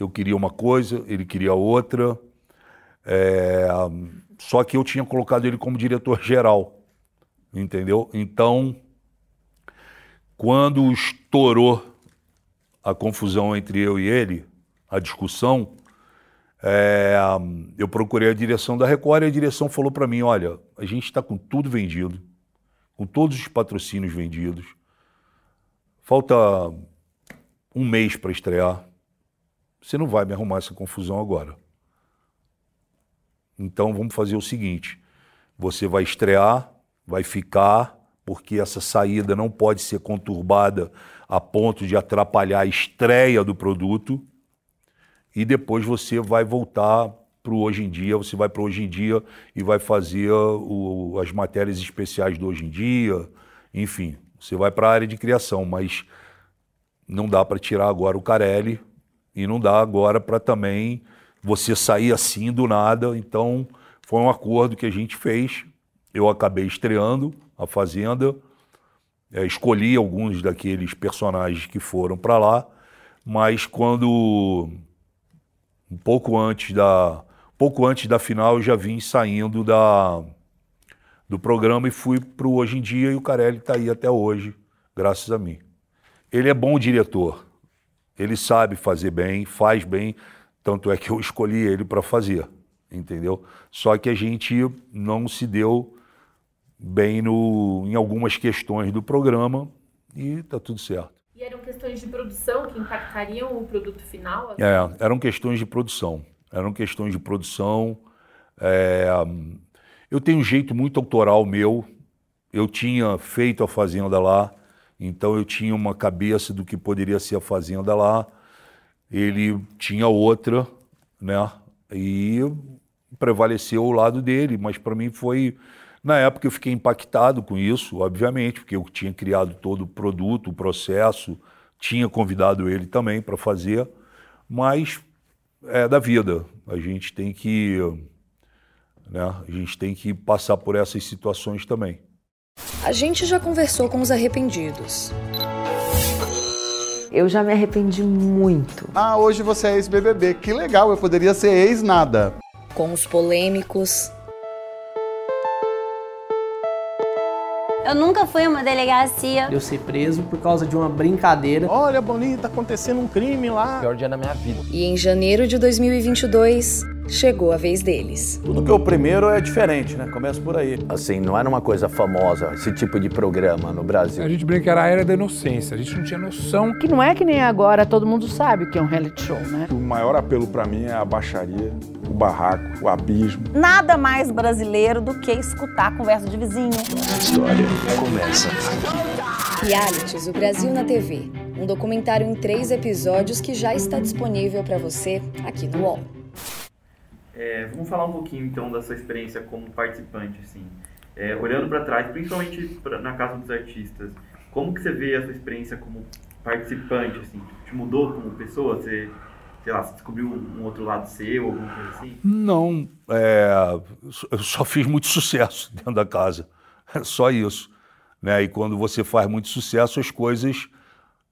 Eu queria uma coisa, ele queria outra. É, só que eu tinha colocado ele como diretor geral, entendeu? Então, quando estourou a confusão entre eu e ele, a discussão, é, eu procurei a direção da Record e a direção falou para mim: olha, a gente está com tudo vendido, com todos os patrocínios vendidos, falta um mês para estrear. Você não vai me arrumar essa confusão agora. Então vamos fazer o seguinte: você vai estrear, vai ficar, porque essa saída não pode ser conturbada a ponto de atrapalhar a estreia do produto. E depois você vai voltar para o Hoje em Dia, você vai para Hoje em Dia e vai fazer o, as matérias especiais do Hoje em Dia, enfim, você vai para a área de criação, mas não dá para tirar agora o Carelli e não dá agora para também você sair assim do nada. Então, foi um acordo que a gente fez. Eu acabei estreando a Fazenda, é, escolhi alguns daqueles personagens que foram para lá, mas quando um pouco antes da pouco antes da final eu já vim saindo da do programa e fui para o Hoje em Dia e o Carelli está aí até hoje, graças a mim. Ele é bom diretor, ele sabe fazer bem, faz bem, tanto é que eu escolhi ele para fazer, entendeu? Só que a gente não se deu bem no, em algumas questões do programa e tá tudo certo. E eram questões de produção que impactariam o produto final? Assim? É, eram questões de produção. Eram questões de produção. É, eu tenho um jeito muito autoral meu. Eu tinha feito a fazenda lá, então eu tinha uma cabeça do que poderia ser a fazenda lá. Ele tinha outra, né? E prevaleceu o lado dele, mas para mim foi na época eu fiquei impactado com isso, obviamente, porque eu tinha criado todo o produto, o processo, tinha convidado ele também para fazer, mas é da vida. A gente tem que, né, a gente tem que passar por essas situações também. A gente já conversou com os arrependidos. Eu já me arrependi muito. Ah, hoje você é ex-BBB. Que legal, eu poderia ser ex-nada. Com os polêmicos Eu nunca fui a uma delegacia. Eu ser preso por causa de uma brincadeira. Olha, Boninho, tá acontecendo um crime lá. Pior dia da minha vida. E em janeiro de 2022, chegou a vez deles. Tudo que é o primeiro é diferente, né? Começa por aí. Assim, não era uma coisa famosa esse tipo de programa no Brasil. A gente brinca que era a era da inocência. A gente não tinha noção. Que não é que nem agora todo mundo sabe o que é um reality show, né? O maior apelo para mim é a baixaria, o barraco, o abismo. Nada mais brasileiro do que escutar a conversa de vizinho. Nossa história começa Realities, o Brasil na TV. Um documentário em três episódios que já está disponível para você aqui no UOL. É, vamos falar um pouquinho então da sua experiência como participante, assim. É, olhando para trás, principalmente pra, na casa dos artistas, como que você vê a sua experiência como participante, assim? Te mudou como pessoa? Você, sei lá, você descobriu um outro lado seu, alguma coisa assim? Não, é, eu só fiz muito sucesso dentro da casa, só isso. Né? E quando você faz muito sucesso, as coisas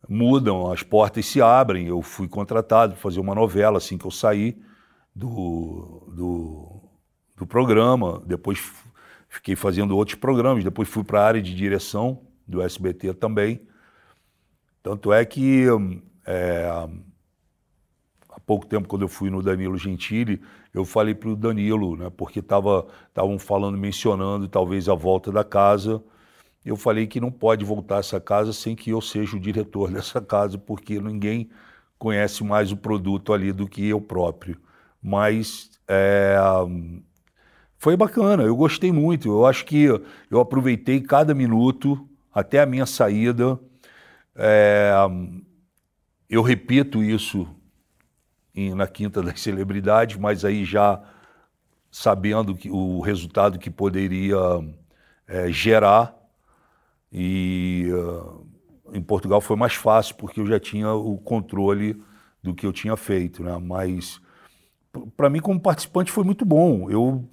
mudam, as portas se abrem. Eu fui contratado para fazer uma novela assim que eu saí do, do, do programa, depois fiquei fazendo outros programas, depois fui para a área de direção do SBT também. Tanto é que é, há pouco tempo, quando eu fui no Danilo Gentili, eu falei para o Danilo, né, porque estavam tava, falando, mencionando talvez a volta da casa. Eu falei que não pode voltar essa casa sem que eu seja o diretor dessa casa, porque ninguém conhece mais o produto ali do que eu próprio mas é, foi bacana, eu gostei muito. Eu acho que eu aproveitei cada minuto até a minha saída. É, eu repito isso em, na Quinta das Celebridades, mas aí já sabendo que, o resultado que poderia é, gerar. E uh, em Portugal foi mais fácil, porque eu já tinha o controle do que eu tinha feito, né? mas para mim como participante foi muito bom. Eu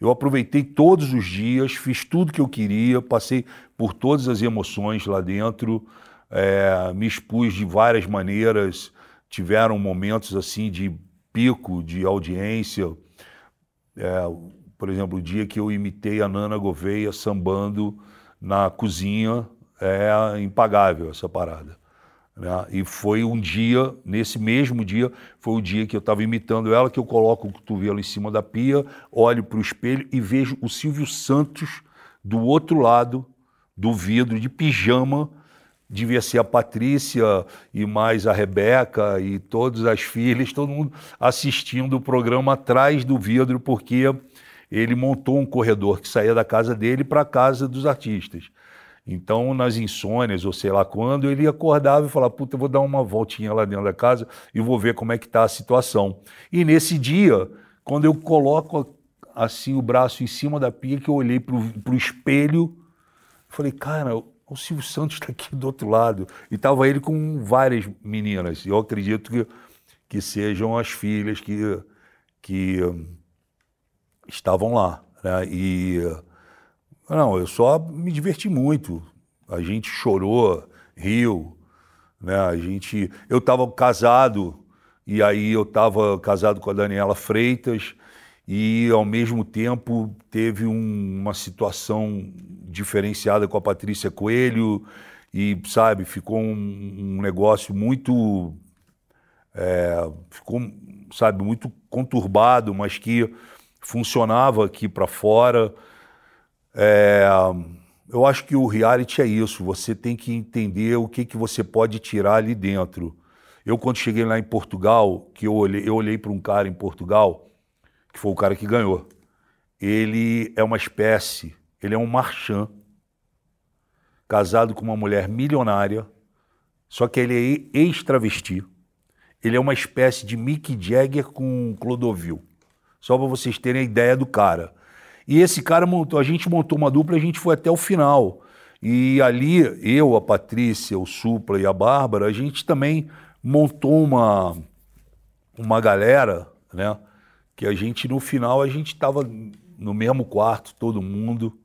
Eu aproveitei todos os dias, fiz tudo que eu queria, passei por todas as emoções lá dentro, é, me expus de várias maneiras. Tiveram momentos assim de pico de audiência. É, por exemplo, o dia que eu imitei a Nana Gouveia sambando na cozinha, é impagável essa parada. Né? E foi um dia, nesse mesmo dia, foi o dia que eu estava imitando ela, que eu coloco o cotovelo em cima da pia, olho para o espelho e vejo o Silvio Santos do outro lado do vidro, de pijama. Devia ser a Patrícia e mais a Rebeca e todas as filhas, todo mundo assistindo o programa atrás do vidro, porque ele montou um corredor que saía da casa dele para a casa dos artistas. Então, nas insônias, ou sei lá quando, ele acordava e falava, puta, eu vou dar uma voltinha lá dentro da casa e vou ver como é que está a situação. E nesse dia, quando eu coloco assim o braço em cima da pia, que eu olhei para o espelho, falei, cara, o Silvio Santos está aqui do outro lado. E estava ele com várias meninas. Eu acredito que, que sejam as filhas que, que estavam lá. Né? E não, eu só me diverti muito. A gente chorou, riu, né? A gente, eu estava casado e aí eu estava casado com a Daniela Freitas e ao mesmo tempo teve um, uma situação diferenciada com a Patrícia Coelho e sabe ficou um, um negócio muito é, ficou sabe muito conturbado, mas que funcionava aqui para fora. É, eu acho que o reality é isso. Você tem que entender o que, que você pode tirar ali dentro. Eu, quando cheguei lá em Portugal, que eu olhei, eu olhei para um cara em Portugal, que foi o cara que ganhou. Ele é uma espécie, ele é um marchand, casado com uma mulher milionária, só que ele é ex-travesti. Ele é uma espécie de Mick Jagger com Clodovil. Só para vocês terem a ideia do cara. E esse cara montou, a gente montou uma dupla, a gente foi até o final. E ali, eu, a Patrícia, o Supla e a Bárbara, a gente também montou uma, uma galera, né? Que a gente, no final, a gente estava no mesmo quarto, todo mundo.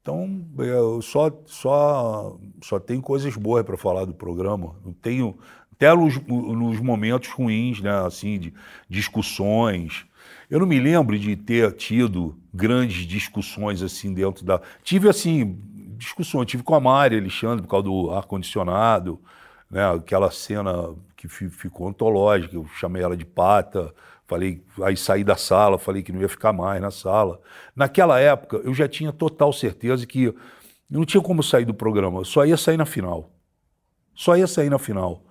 Então, eu só, só, só tenho coisas boas para falar do programa. Não tenho. Até nos, nos momentos ruins, né? Assim, de discussões, eu não me lembro de ter tido grandes discussões assim dentro da. Tive assim, discussões, tive com a Mari Alexandre por causa do ar-condicionado, né? aquela cena que ficou antológica, eu chamei ela de pata, falei, aí saí da sala, falei que não ia ficar mais na sala. Naquela época, eu já tinha total certeza que não tinha como sair do programa, só ia sair na final. Só ia sair na final.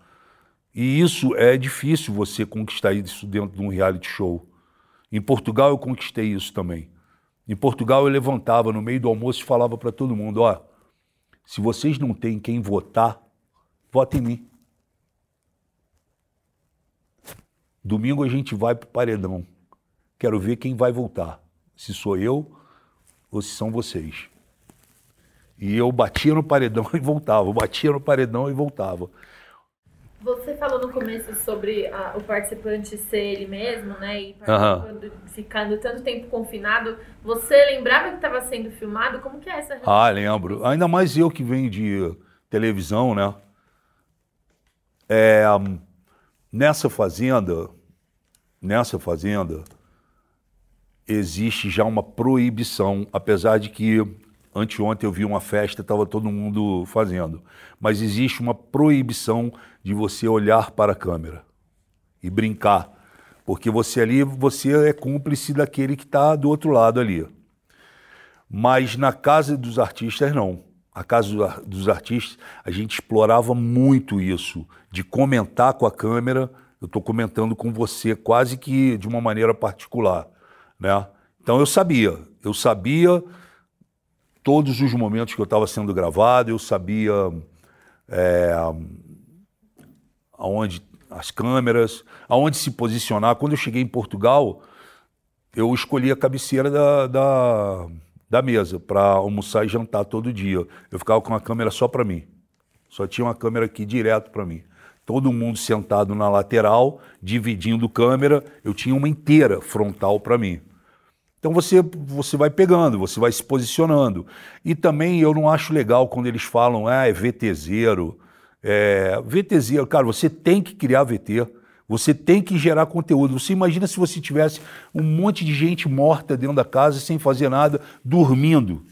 E isso é difícil você conquistar isso dentro de um reality show. Em Portugal eu conquistei isso também. Em Portugal eu levantava no meio do almoço e falava para todo mundo: ó, se vocês não têm quem votar, votem em mim. Domingo a gente vai para o paredão. Quero ver quem vai voltar. Se sou eu ou se são vocês. E eu batia no paredão e voltava, batia no paredão e voltava. Você falou no começo sobre a, o participante ser ele mesmo, né? E uhum. ficando tanto tempo confinado. Você lembrava que estava sendo filmado? Como que é essa relação? Ah, lembro. Ainda mais eu que venho de televisão, né? É, nessa fazenda, nessa fazenda, existe já uma proibição, apesar de que Anteontem eu vi uma festa, estava todo mundo fazendo. Mas existe uma proibição de você olhar para a câmera e brincar. Porque você ali, você é cúmplice daquele que está do outro lado ali. Mas na casa dos artistas, não. A casa dos artistas, a gente explorava muito isso, de comentar com a câmera. Eu estou comentando com você quase que de uma maneira particular. Né? Então eu sabia, eu sabia todos os momentos que eu estava sendo gravado, eu sabia é, aonde as câmeras, aonde se posicionar. Quando eu cheguei em Portugal, eu escolhi a cabeceira da, da, da mesa para almoçar e jantar todo dia. Eu ficava com a câmera só para mim. Só tinha uma câmera aqui direto para mim. Todo mundo sentado na lateral, dividindo câmera. Eu tinha uma inteira frontal para mim. Então você, você vai pegando, você vai se posicionando. E também eu não acho legal quando eles falam, ah, é VTZero. É, VTZero, cara, você tem que criar VT. Você tem que gerar conteúdo. Você imagina se você tivesse um monte de gente morta dentro da casa sem fazer nada, dormindo.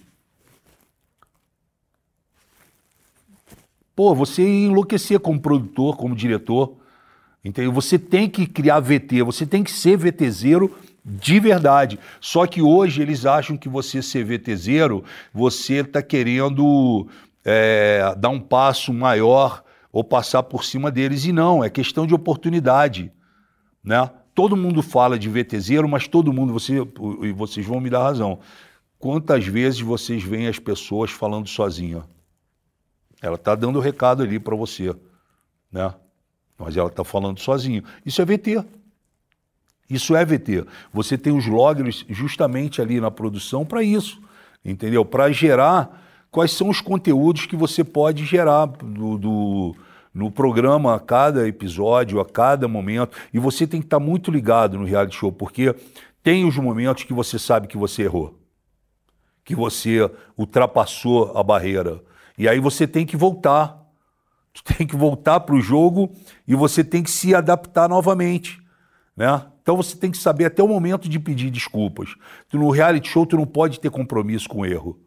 Pô, você ia enlouquecer como produtor, como diretor. Entendeu? Você tem que criar VT, você tem que ser VTZero de verdade. Só que hoje eles acham que você ser VTZero, você está querendo é, dar um passo maior ou passar por cima deles. E não, é questão de oportunidade. Né? Todo mundo fala de VTZero, mas todo mundo, você, e vocês vão me dar razão. Quantas vezes vocês veem as pessoas falando sozinha? Ela está dando o recado ali para você, né? Mas ela está falando sozinha. Isso é VT. Isso é VT. Você tem os loggers justamente ali na produção para isso, entendeu? Para gerar quais são os conteúdos que você pode gerar do, do, no programa a cada episódio, a cada momento. E você tem que estar tá muito ligado no reality show, porque tem os momentos que você sabe que você errou, que você ultrapassou a barreira e aí você tem que voltar. Tu tem que voltar para o jogo e você tem que se adaptar novamente. Né? Então você tem que saber até o momento de pedir desculpas. Tu, no reality show tu não pode ter compromisso com o erro.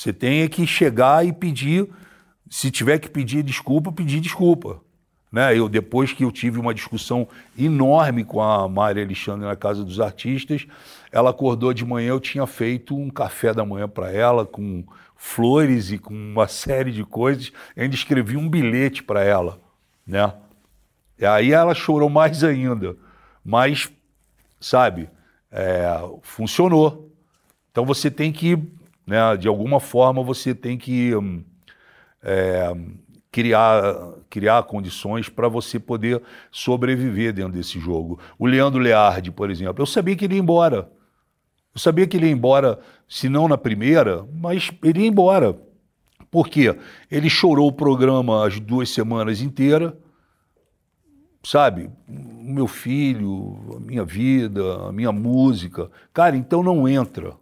Você tem que chegar e pedir, se tiver que pedir desculpa, pedir desculpa. Né? Eu, depois que eu tive uma discussão enorme com a Maria Alexandre na Casa dos Artistas, ela acordou de manhã, eu tinha feito um café da manhã para ela com flores e com uma série de coisas. Ainda escrevi um bilhete para ela, né? E aí ela chorou mais ainda, mas, sabe, é, funcionou. Então você tem que, né, de alguma forma, você tem que é, criar, criar condições para você poder sobreviver dentro desse jogo. O Leandro Leardi, por exemplo, eu sabia que ele ia embora. Eu sabia que ele ia embora, se não na primeira, mas ele ia embora. Por quê? Ele chorou o programa as duas semanas inteiras, sabe? O meu filho, a minha vida, a minha música. Cara, então não entra.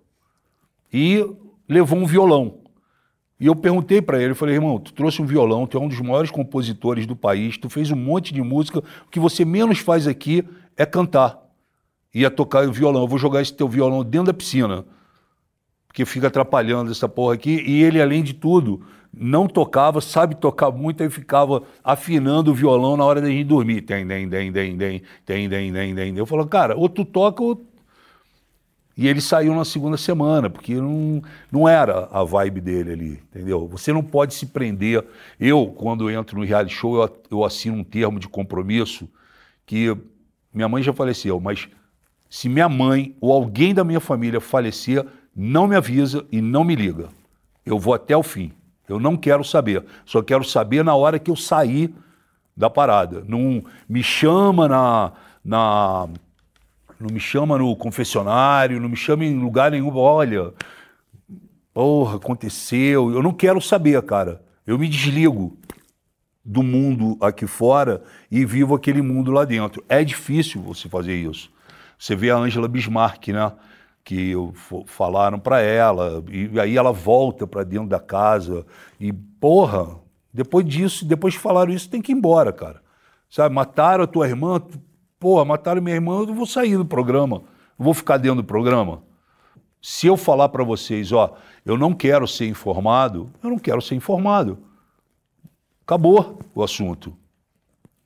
E levou um violão. E eu perguntei para ele, eu falei, irmão, tu trouxe um violão, tu é um dos maiores compositores do país, tu fez um monte de música, o que você menos faz aqui é cantar ia tocar o violão. Eu vou jogar esse teu violão dentro da piscina, porque fica atrapalhando essa porra aqui. E ele, além de tudo, não tocava, sabe tocar muito, aí ficava afinando o violão na hora da gente dormir. Tem, tem, tem, tem, tem, tem, tem, tem, tem. Eu falo, cara, ou tu toca ou. E ele saiu na segunda semana, porque não, não era a vibe dele ali, entendeu? Você não pode se prender. Eu, quando entro no reality show, eu, eu assino um termo de compromisso que minha mãe já faleceu, mas se minha mãe ou alguém da minha família falecer, não me avisa e não me liga. Eu vou até o fim. Eu não quero saber. Só quero saber na hora que eu sair da parada. Não me chama na, na não me chama no confessionário, não me chama em lugar nenhum. Olha, porra, aconteceu. Eu não quero saber, cara. Eu me desligo do mundo aqui fora e vivo aquele mundo lá dentro. É difícil você fazer isso. Você vê a Angela Bismarck, né? Que falaram para ela, e aí ela volta para dentro da casa. E, porra, depois disso, depois que falaram isso, tem que ir embora, cara. Sabe, mataram a tua irmã, porra, mataram minha irmã, eu vou sair do programa. Eu vou ficar dentro do programa. Se eu falar para vocês, ó, eu não quero ser informado, eu não quero ser informado. Acabou o assunto.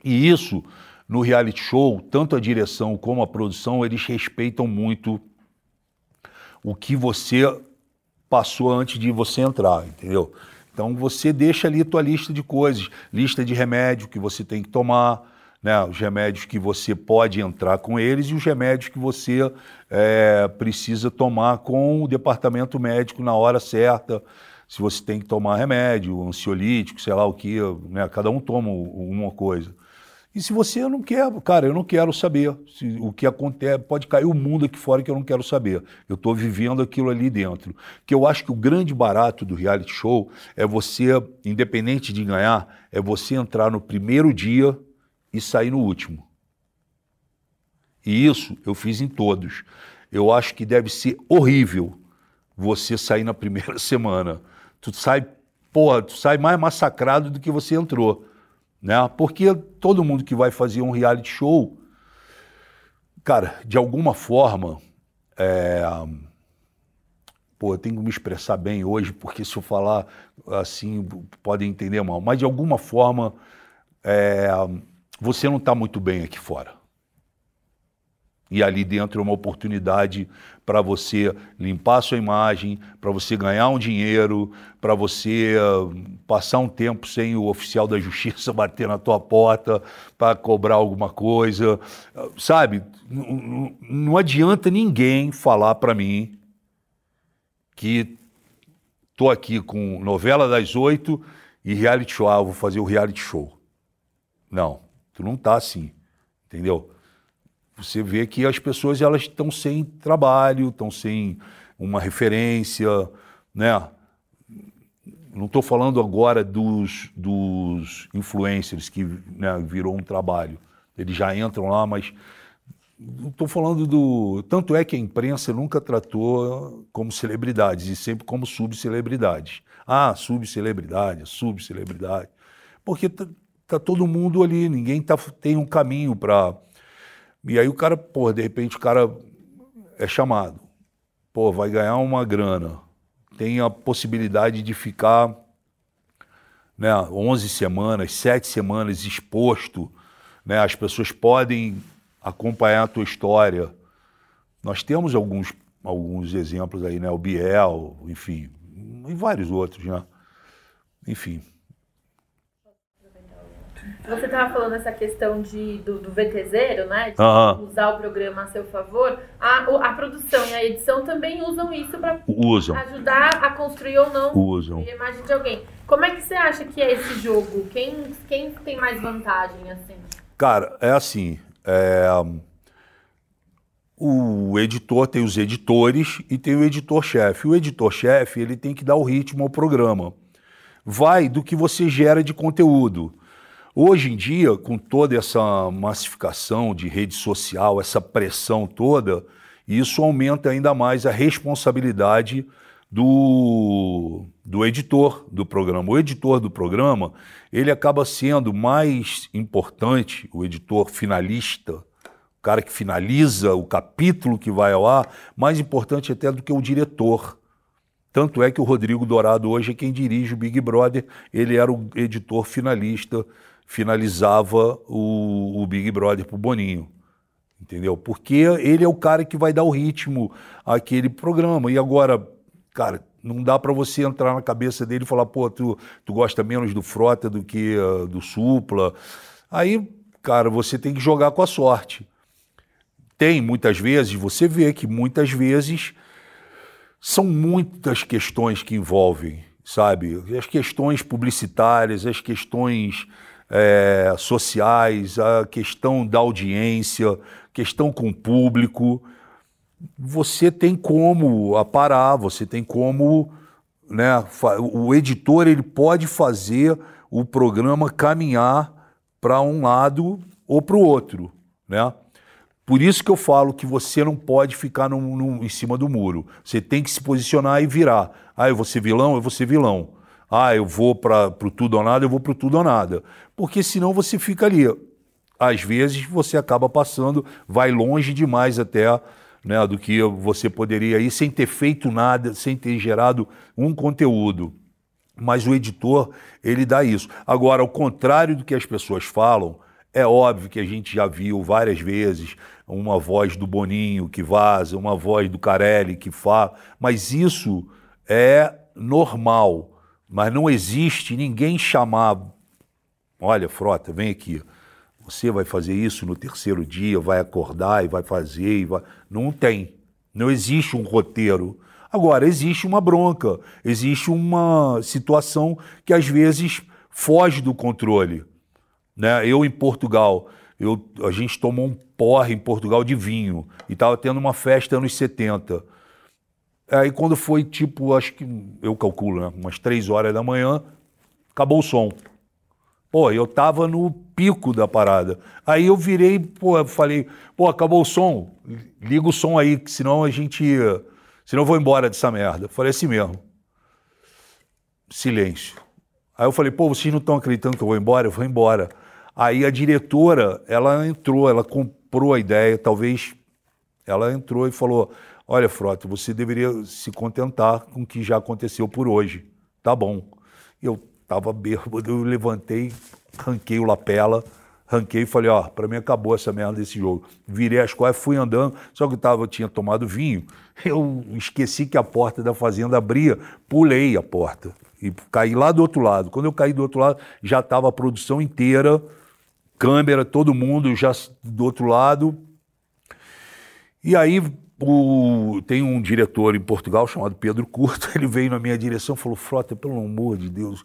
E isso no reality show, tanto a direção como a produção, eles respeitam muito o que você passou antes de você entrar, entendeu? Então você deixa ali a tua lista de coisas, lista de remédio que você tem que tomar, né? os remédios que você pode entrar com eles e os remédios que você é, precisa tomar com o departamento médico na hora certa. Se você tem que tomar remédio, ansiolítico, sei lá o que, né? cada um toma uma coisa. E se você não quer, cara, eu não quero saber se, o que acontece, pode cair o mundo aqui fora que eu não quero saber. Eu estou vivendo aquilo ali dentro. Que eu acho que o grande barato do reality show é você, independente de ganhar, é você entrar no primeiro dia e sair no último. E isso eu fiz em todos. eu acho que deve ser horrível você sair na primeira semana. Tu sai, porra, tu sai mais massacrado do que você entrou, né? Porque todo mundo que vai fazer um reality show, cara, de alguma forma, é... pô, eu tenho que me expressar bem hoje, porque se eu falar assim, podem entender mal, mas de alguma forma, é... você não está muito bem aqui fora. E ali dentro é uma oportunidade para você limpar a sua imagem, para você ganhar um dinheiro, para você uh, passar um tempo sem o oficial da justiça bater na tua porta para cobrar alguma coisa. Uh, sabe? Não, não adianta ninguém falar para mim que tô aqui com novela das oito e reality show, ah, vou fazer o reality show. Não, tu não tá assim, entendeu? você vê que as pessoas elas estão sem trabalho, estão sem uma referência, né? Não estou falando agora dos, dos influencers que né, virou um trabalho. Eles já entram lá, mas estou falando do. Tanto é que a imprensa nunca tratou como celebridades, e sempre como subcelebridades. Ah, subcelebridade, subcelebridade. Porque tá todo mundo ali, ninguém tá, tem um caminho para e aí o cara, pô, de repente o cara é chamado. Pô, vai ganhar uma grana. Tem a possibilidade de ficar né, 11 semanas, 7 semanas exposto. Né, as pessoas podem acompanhar a tua história. Nós temos alguns, alguns exemplos aí, né? O Biel, enfim, e vários outros, né? Enfim. Você estava falando essa questão de, do, do VTZero, né? De usar o programa a seu favor. A, o- a produção e a edição também usam isso para ajudar a construir ou não Usam. a imagem de alguém. Como é que você acha que é esse jogo? Quem, quem tem mais vantagem, assim? Cara, é assim. é, O editor tem os editores e tem o editor-chefe. O editor-chefe ele tem que dar o ritmo ao programa. Vai do que você gera de conteúdo. Hoje em dia, com toda essa massificação de rede social, essa pressão toda, isso aumenta ainda mais a responsabilidade do, do editor do programa. O editor do programa, ele acaba sendo mais importante, o editor finalista, o cara que finaliza o capítulo que vai ao ar, mais importante até do que o diretor. Tanto é que o Rodrigo Dourado hoje é quem dirige o Big Brother, ele era o editor finalista, finalizava o, o Big Brother pro Boninho. Entendeu? Porque ele é o cara que vai dar o ritmo àquele programa. E agora, cara, não dá para você entrar na cabeça dele e falar, pô, tu, tu gosta menos do Frota do que uh, do Supla. Aí, cara, você tem que jogar com a sorte. Tem muitas vezes, você vê que muitas vezes são muitas questões que envolvem, sabe? As questões publicitárias, as questões é, sociais, a questão da audiência, questão com o público. Você tem como aparar, você tem como. Né, o editor ele pode fazer o programa caminhar para um lado ou para o outro. Né? Por isso que eu falo que você não pode ficar no, no, em cima do muro. Você tem que se posicionar e virar. Ah, eu vou ser vilão, eu vou ser vilão. Ah, eu vou para o tudo ou nada, eu vou para o tudo ou nada. Porque senão você fica ali. Às vezes você acaba passando, vai longe demais até né, do que você poderia ir, sem ter feito nada, sem ter gerado um conteúdo. Mas o editor, ele dá isso. Agora, ao contrário do que as pessoas falam, é óbvio que a gente já viu várias vezes uma voz do Boninho que vaza, uma voz do Carelli que fala, mas isso é normal. Mas não existe ninguém chamar. Olha, Frota, vem aqui. Você vai fazer isso no terceiro dia, vai acordar e vai fazer. E vai... Não tem. Não existe um roteiro. Agora, existe uma bronca, existe uma situação que às vezes foge do controle. Né? Eu, em Portugal, eu, a gente tomou um porre em Portugal de vinho e estava tendo uma festa anos 70. Aí quando foi tipo, acho que eu calculo, né, umas três horas da manhã, acabou o som. Pô, eu tava no pico da parada. Aí eu virei, pô, falei, pô, acabou o som, liga o som aí, que senão a gente. Senão eu vou embora dessa merda. Falei assim mesmo. Silêncio. Aí eu falei, pô, vocês não estão acreditando que eu vou embora? Eu vou embora. Aí a diretora, ela entrou, ela comprou a ideia, talvez ela entrou e falou: Olha, Frota, você deveria se contentar com o que já aconteceu por hoje. Tá bom. Eu estava bêbado, eu levantei, ranquei o lapela, ranquei e falei: Ó, para mim acabou essa merda desse jogo. Virei as costas, fui andando, só que tava, eu tinha tomado vinho, eu esqueci que a porta da fazenda abria, pulei a porta e caí lá do outro lado. Quando eu caí do outro lado, já estava a produção inteira câmera, todo mundo já do outro lado. E aí o, tem um diretor em Portugal chamado Pedro Curto, ele veio na minha direção e falou, Frota, pelo amor de Deus,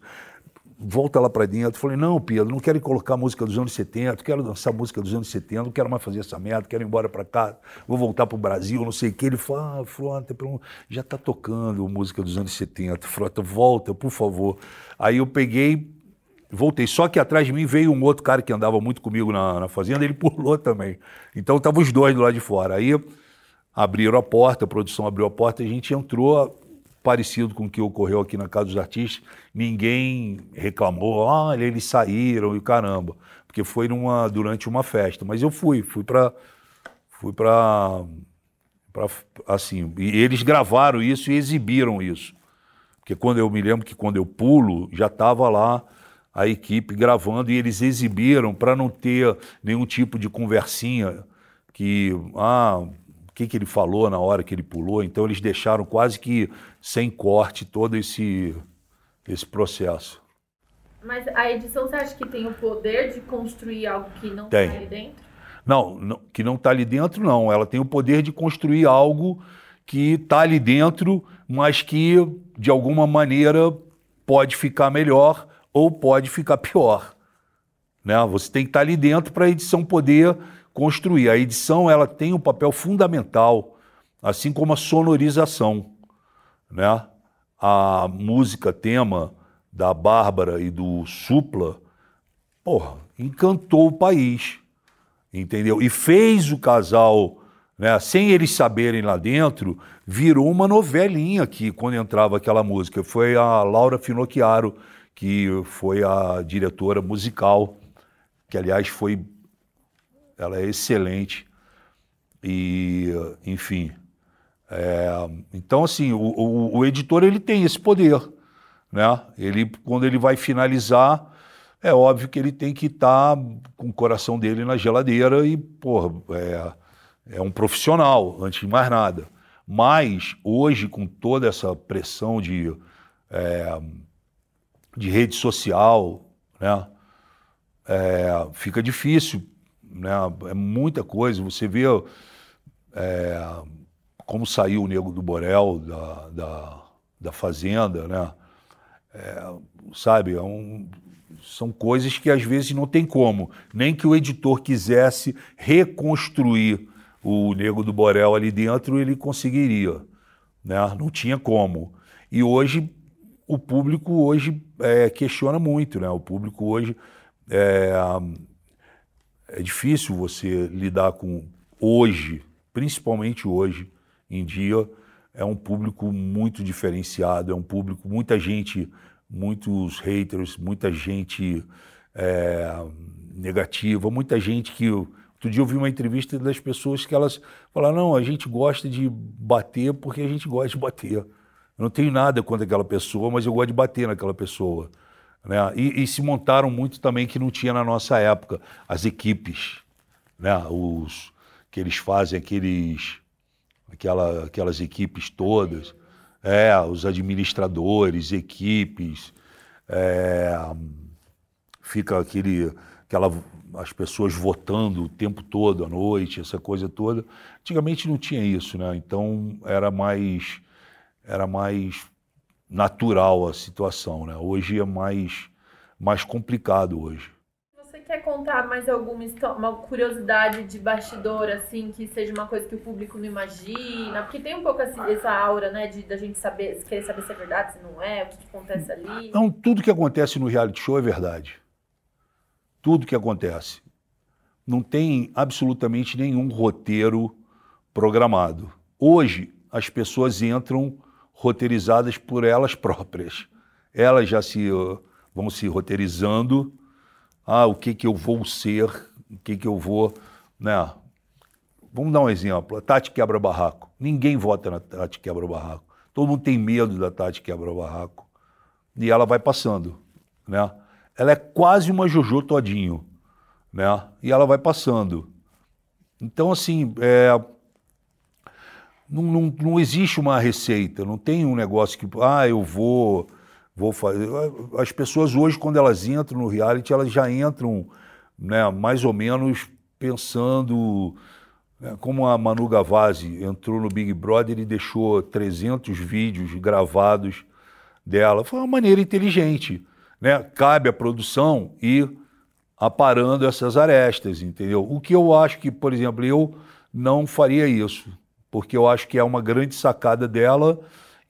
volta lá para dentro. Eu falei, não, Pedro, não quero colocar música dos anos 70, quero dançar música dos anos 70, não quero mais fazer essa merda, quero ir embora para cá, vou voltar para o Brasil, não sei o que. Ele falou, ah, Frota, já está tocando música dos anos 70, Frota, volta, por favor. Aí eu peguei, Voltei. Só que atrás de mim veio um outro cara que andava muito comigo na, na fazenda, ele pulou também. Então estavam os dois do lado de fora. Aí abriram a porta, a produção abriu a porta, a gente entrou parecido com o que ocorreu aqui na Casa dos Artistas. Ninguém reclamou, olha, eles saíram e caramba, porque foi numa, durante uma festa. Mas eu fui, fui para fui para assim, e eles gravaram isso e exibiram isso. Porque quando eu me lembro que quando eu pulo, já estava lá a equipe gravando e eles exibiram para não ter nenhum tipo de conversinha que, ah, que, que ele falou na hora que ele pulou. Então eles deixaram quase que sem corte todo esse, esse processo. Mas a edição você acha que tem o poder de construir algo que não está ali dentro? Não, não que não está ali dentro, não. Ela tem o poder de construir algo que está ali dentro, mas que de alguma maneira pode ficar melhor ou pode ficar pior. Né? Você tem que estar ali dentro para a edição poder construir. A edição ela tem um papel fundamental, assim como a sonorização. Né? A música tema da Bárbara e do Supla, porra, encantou o país, entendeu? E fez o casal, né, sem eles saberem lá dentro, virou uma novelinha aqui quando entrava aquela música. Foi a Laura Finocchiaro que foi a diretora musical, que aliás foi, ela é excelente e, enfim, é, então assim, o, o, o, editor ele tem esse poder, né? Ele quando ele vai finalizar, é óbvio que ele tem que estar tá com o coração dele na geladeira e, porra, é, é um profissional, antes de mais nada. Mas hoje, com toda essa pressão de é, de rede social, né? É, fica difícil, né? É muita coisa. Você vê é, como saiu o Nego do Borel da, da, da Fazenda, né? É, sabe, é um, são coisas que às vezes não tem como. Nem que o editor quisesse reconstruir o Nego do Borel ali dentro, ele conseguiria. Né? Não tinha como. E hoje o público hoje é, questiona muito, né? O público hoje é, é difícil você lidar com hoje, principalmente hoje em dia, é um público muito diferenciado, é um público, muita gente, muitos haters, muita gente é, negativa, muita gente que. Outro dia eu vi uma entrevista das pessoas que elas falaram: não, a gente gosta de bater porque a gente gosta de bater. Eu não tenho nada contra aquela pessoa, mas eu gosto de bater naquela pessoa. Né? E, e, se montaram muito também que não tinha na nossa época as equipes, né? Os que eles fazem aqueles, aquela, aquelas equipes todas, é, os administradores, equipes, é, fica aquele, aquela, as pessoas votando o tempo todo à noite, essa coisa toda. Antigamente não tinha isso, né? Então era mais era mais natural a situação, né? Hoje é mais, mais complicado hoje. Você quer contar mais alguma uma curiosidade de bastidor, assim, que seja uma coisa que o público não imagina? Porque tem um pouco assim, essa aura, né, de da gente saber, querer saber se é verdade, se não é, o que, que acontece ali. Não, tudo que acontece no reality show é verdade. tudo que acontece. Não tem absolutamente nenhum roteiro programado. Hoje, as pessoas entram roteirizadas por elas próprias. Elas já se vão se roteirizando. Ah, o que que eu vou ser? O que que eu vou, né? Vamos dar um exemplo. A Tati quebra barraco. Ninguém vota na Tati quebra barraco. Todo mundo tem medo da Tati quebra barraco. E ela vai passando, né? Ela é quase uma Jojo Todinho, né? E ela vai passando. Então, assim, é, não, não, não existe uma receita, não tem um negócio que, ah, eu vou, vou fazer. As pessoas hoje, quando elas entram no reality, elas já entram né, mais ou menos pensando. Né, como a Manu Gavazzi entrou no Big Brother e deixou 300 vídeos gravados dela, foi uma maneira inteligente. Né? Cabe à produção ir aparando essas arestas, entendeu? O que eu acho que, por exemplo, eu não faria isso porque eu acho que é uma grande sacada dela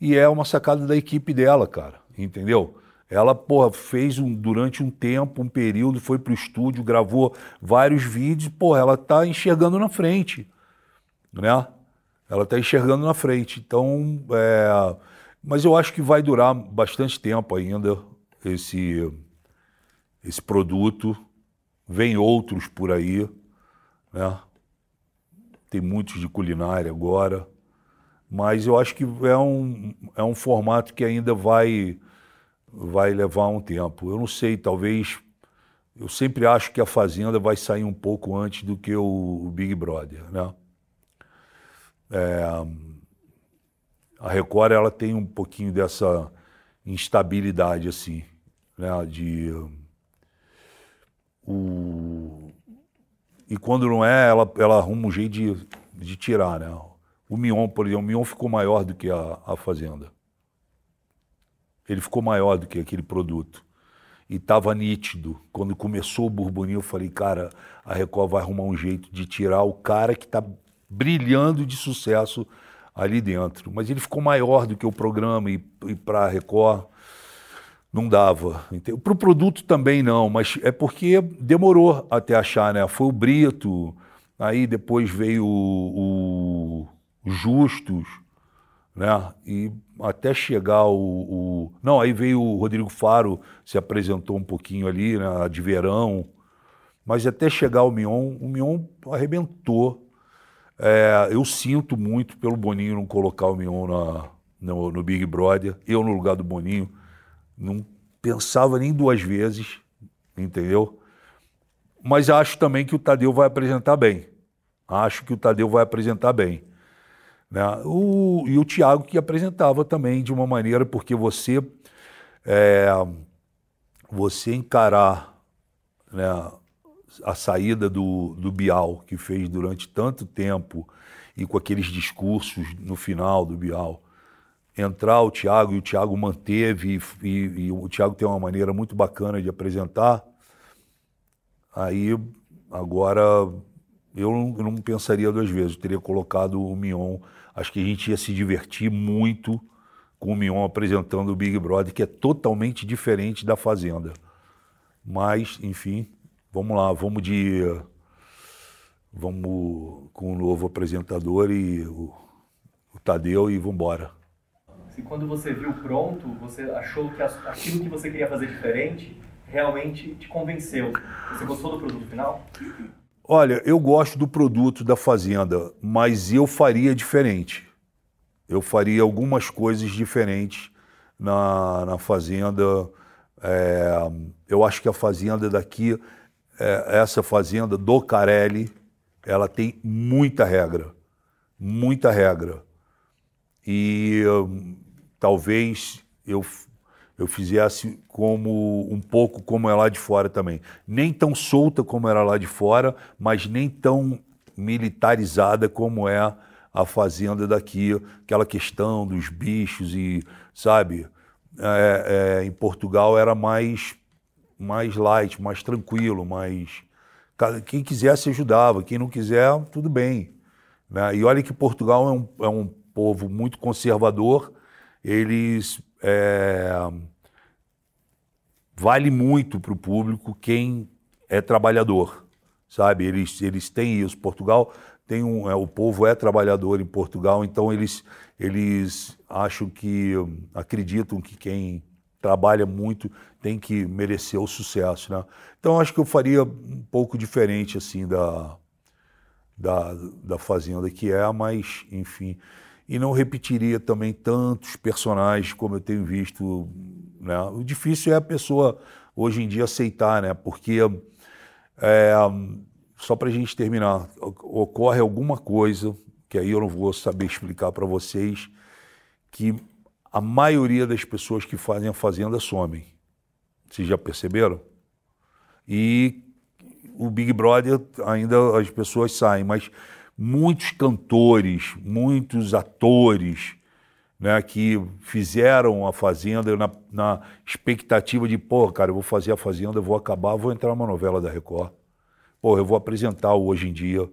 e é uma sacada da equipe dela, cara, entendeu? Ela, porra, fez um, durante um tempo, um período, foi pro estúdio, gravou vários vídeos, porra, ela tá enxergando na frente, né? Ela tá enxergando na frente. Então, é... mas eu acho que vai durar bastante tempo ainda esse, esse produto. Vem outros por aí, né? Tem muitos de culinária agora, mas eu acho que é um, é um formato que ainda vai, vai levar um tempo. Eu não sei, talvez. Eu sempre acho que a Fazenda vai sair um pouco antes do que o, o Big Brother, né? É, a Record ela tem um pouquinho dessa instabilidade assim, né? De o, e quando não é, ela, ela arruma um jeito de, de tirar, né? O Mion, por exemplo, o Mion ficou maior do que a, a Fazenda. Ele ficou maior do que aquele produto. E estava nítido. Quando começou o Burburinho, eu falei, cara, a Record vai arrumar um jeito de tirar o cara que está brilhando de sucesso ali dentro. Mas ele ficou maior do que o programa e, e para a Record não dava. Para o produto também não, mas é porque demorou até achar, né? Foi o Brito, aí depois veio o, o Justus, né? E até chegar o, o, Não, aí veio o Rodrigo Faro, se apresentou um pouquinho ali, né? De verão. Mas até chegar o Mion, o Mion arrebentou. É, eu sinto muito pelo Boninho não colocar o Mion na, no, no Big Brother, eu no lugar do Boninho não pensava nem duas vezes, entendeu? Mas acho também que o Tadeu vai apresentar bem. Acho que o Tadeu vai apresentar bem. Né? O, e o Thiago que apresentava também de uma maneira, porque você, é, você encarar né, a saída do, do Bial, que fez durante tanto tempo, e com aqueles discursos no final do Bial, entrar o Thiago e o Thiago manteve e, e, o Thiago tem uma maneira muito bacana de apresentar. Aí agora eu não, eu não pensaria duas vezes, eu teria colocado o Mion. Acho que a gente ia se divertir muito com o Mion apresentando o Big Brother, que é totalmente diferente da Fazenda. Mas, enfim, vamos lá, vamos de. Vamos com o novo apresentador e o, o Tadeu e vamos embora se quando você viu pronto, você achou que aquilo que você queria fazer diferente realmente te convenceu. Você gostou do produto final? Olha, eu gosto do produto da Fazenda, mas eu faria diferente. Eu faria algumas coisas diferentes na, na Fazenda. É, eu acho que a Fazenda daqui, é, essa Fazenda do Carelli, ela tem muita regra. Muita regra. E talvez eu, eu fizesse como um pouco como é lá de fora também. Nem tão solta como era lá de fora, mas nem tão militarizada como é a fazenda daqui, aquela questão dos bichos e, sabe, é, é, em Portugal era mais, mais light, mais tranquilo, mais... Quem quisesse ajudava, quem não quiser, tudo bem. Né? E olha que Portugal é um, é um povo muito conservador, eles é, vale muito para o público quem é trabalhador, sabe? Eles, eles têm isso. Portugal tem um, é, o povo é trabalhador em Portugal, então eles, eles acham que, acreditam que quem trabalha muito tem que merecer o sucesso, né? Então acho que eu faria um pouco diferente assim da, da, da Fazenda que é, mas enfim, e não repetiria também tantos personagens como eu tenho visto, né? O difícil é a pessoa hoje em dia aceitar, né? Porque é, só para a gente terminar, ocorre alguma coisa que aí eu não vou saber explicar para vocês que a maioria das pessoas que fazem a fazenda somem. Vocês já perceberam? E o Big Brother ainda as pessoas saem, mas muitos cantores, muitos atores, né, que fizeram a Fazenda na, na, expectativa de, pô, cara, eu vou fazer a Fazenda, eu vou acabar, vou entrar numa novela da Record. Pô, eu vou apresentar o Hoje em Dia.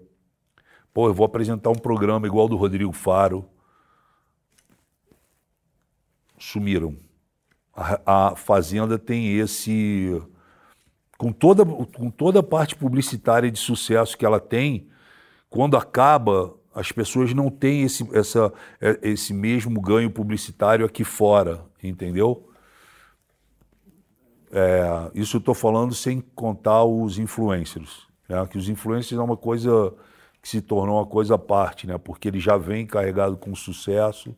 Pô, eu vou apresentar um programa igual do Rodrigo Faro sumiram. A, a Fazenda tem esse. Com toda, com toda a parte publicitária de sucesso que ela tem, quando acaba, as pessoas não têm esse, essa, é, esse mesmo ganho publicitário aqui fora, entendeu? É, isso eu estou falando sem contar os influencers. Né? Que os influencers é uma coisa que se tornou uma coisa à parte, né? porque ele já vem carregado com sucesso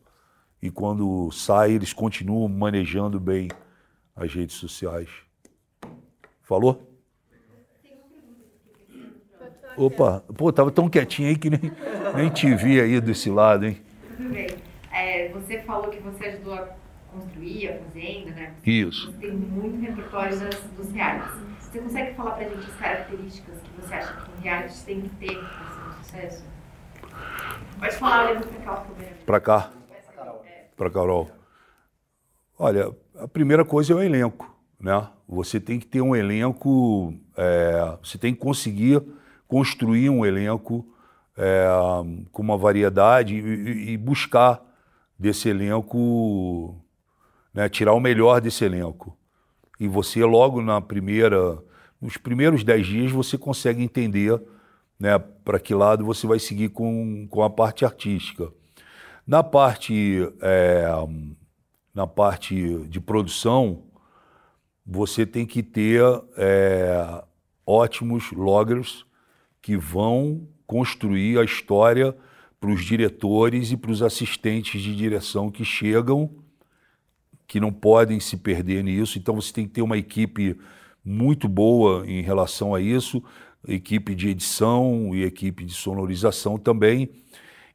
e quando sai eles continuam manejando bem as redes sociais. Falou? Opa, pô, tava tão quietinho aí que nem, nem te vi aí desse lado, hein? Tudo bem. É, você falou que você ajudou a construir a fazenda, né? Isso. Você tem muito repertório das, dos realities. Você consegue falar pra gente as características que você acha que um reality tem que ter para ser um sucesso? Pode falar olhando pra cá o problema. Pra cá para Carol? Olha, a primeira coisa é o elenco, né? Você tem que ter um elenco, é, você tem que conseguir construir um elenco é, com uma variedade e, e, buscar desse elenco, né, tirar o melhor desse elenco. E você logo na primeira, nos primeiros dez dias você consegue entender, né, para que lado você vai seguir com, com a parte artística. Na parte, é, na parte de produção, você tem que ter é, ótimos loggers que vão construir a história para os diretores e para os assistentes de direção que chegam, que não podem se perder nisso. Então você tem que ter uma equipe muito boa em relação a isso, equipe de edição e equipe de sonorização também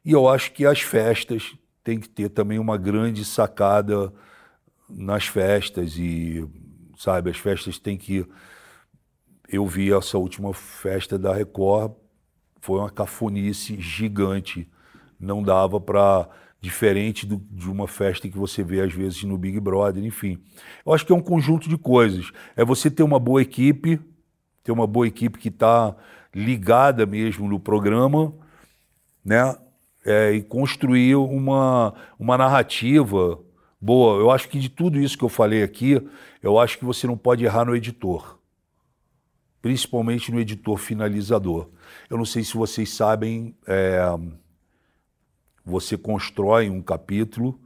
e eu acho que as festas têm que ter também uma grande sacada nas festas e, sabe, as festas têm que. Eu vi essa última festa da Record, foi uma cafonice gigante. Não dava para. Diferente do, de uma festa que você vê às vezes no Big Brother, enfim. Eu acho que é um conjunto de coisas. É você ter uma boa equipe, ter uma boa equipe que está ligada mesmo no programa, né? é, e construir uma, uma narrativa boa. Eu acho que de tudo isso que eu falei aqui, eu acho que você não pode errar no editor, principalmente no editor finalizador. Eu não sei se vocês sabem, é, você constrói um capítulo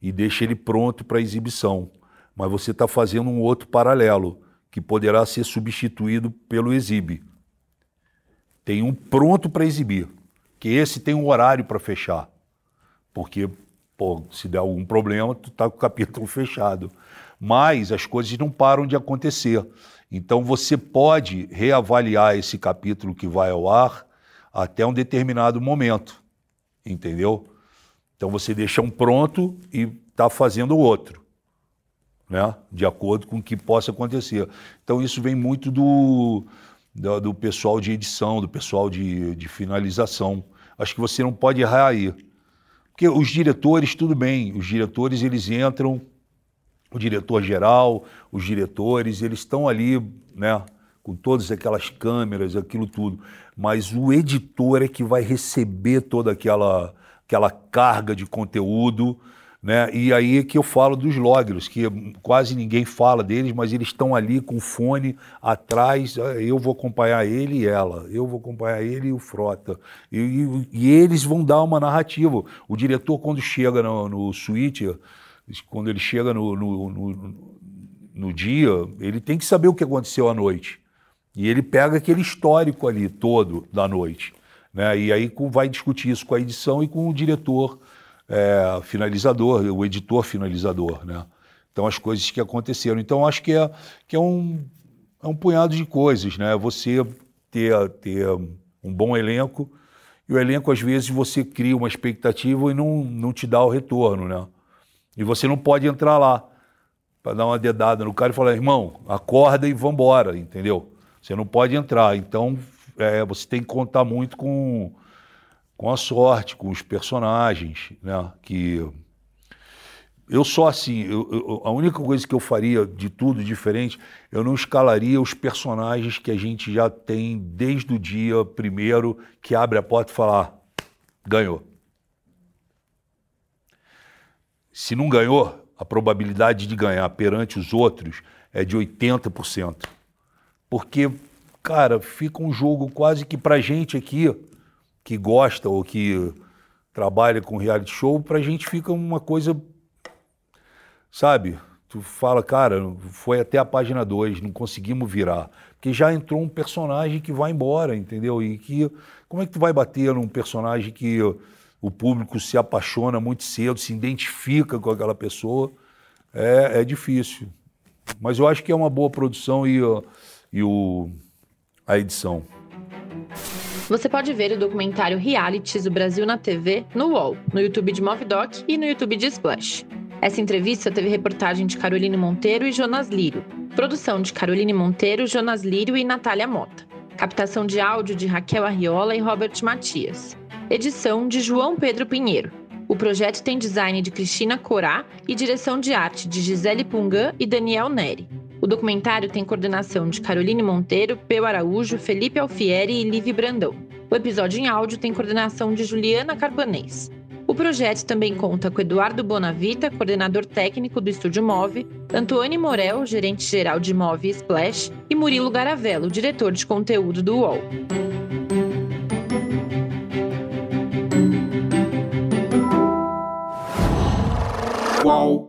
e deixa ele pronto para exibição, mas você está fazendo um outro paralelo que poderá ser substituído pelo exibe. Tem um pronto para exibir que esse tem um horário para fechar. Porque, pô, se der algum problema, tu tá com o capítulo fechado. Mas as coisas não param de acontecer. Então você pode reavaliar esse capítulo que vai ao ar até um determinado momento. Entendeu? Então você deixa um pronto e está fazendo outro. Né? De acordo com o que possa acontecer. Então isso vem muito do, do, do pessoal de edição, do pessoal de, de finalização. Acho que você não pode errar aí. Porque os diretores, tudo bem, os diretores eles entram, o diretor geral, os diretores, eles estão ali, né, com todas aquelas câmeras, aquilo tudo. Mas o editor é que vai receber toda aquela, aquela carga de conteúdo Né? E aí é que eu falo dos logros, que quase ninguém fala deles, mas eles estão ali com o fone atrás. Ah, eu vou acompanhar ele e ela, eu vou acompanhar ele e o Frota. E, e, e eles vão dar uma narrativa. O diretor, quando chega no, no suíte, quando ele chega no, no, no, no dia, ele tem que saber o que aconteceu à noite. E ele pega aquele histórico ali todo da noite. Né? E aí vai discutir isso com a edição e com o diretor é, finalizador, o editor finalizador, né? Então as coisas que aconteceram. Então acho que é, que é, um, é um punhado de coisas, né? Você ter, ter um bom elenco e o elenco às vezes você cria uma expectativa e não, não te dá o retorno, né? E você não pode entrar lá para dar uma dedada no cara e falar, irmão, acorda e vambora, entendeu? Você não pode entrar. Então é, você tem que contar muito com com a sorte, com os personagens, né? Que eu só assim, eu, eu, a única coisa que eu faria de tudo diferente, eu não escalaria os personagens que a gente já tem desde o dia primeiro que abre a porta e fala, ah, ganhou. Se não ganhou, a probabilidade de ganhar perante os outros é de 80%. Porque, cara, fica um jogo quase que pra gente aqui, que gosta ou que trabalha com reality show, pra gente fica uma coisa, sabe? Tu fala, cara, foi até a página 2, não conseguimos virar. Porque já entrou um personagem que vai embora, entendeu? E que. Como é que tu vai bater num personagem que o público se apaixona muito cedo, se identifica com aquela pessoa? É, é difícil. Mas eu acho que é uma boa produção e, e o, a edição. Você pode ver o documentário Realities do Brasil na TV no UOL, no YouTube de Movidoc e no YouTube de Splash. Essa entrevista teve reportagem de Caroline Monteiro e Jonas Lírio, produção de Caroline Monteiro, Jonas Lírio e Natália Mota, captação de áudio de Raquel Arriola e Robert Matias, edição de João Pedro Pinheiro. O projeto tem design de Cristina Corá e direção de arte de Gisele Pungan e Daniel Neri. O documentário tem coordenação de Caroline Monteiro, Peu Araújo, Felipe Alfieri e Livi Brandão. O episódio em áudio tem coordenação de Juliana Carpanês. O projeto também conta com Eduardo Bonavita, coordenador técnico do Estúdio Move, Antônio Morel, gerente-geral de Move e Splash, e Murilo Garavello, diretor de conteúdo do UOL. Qual?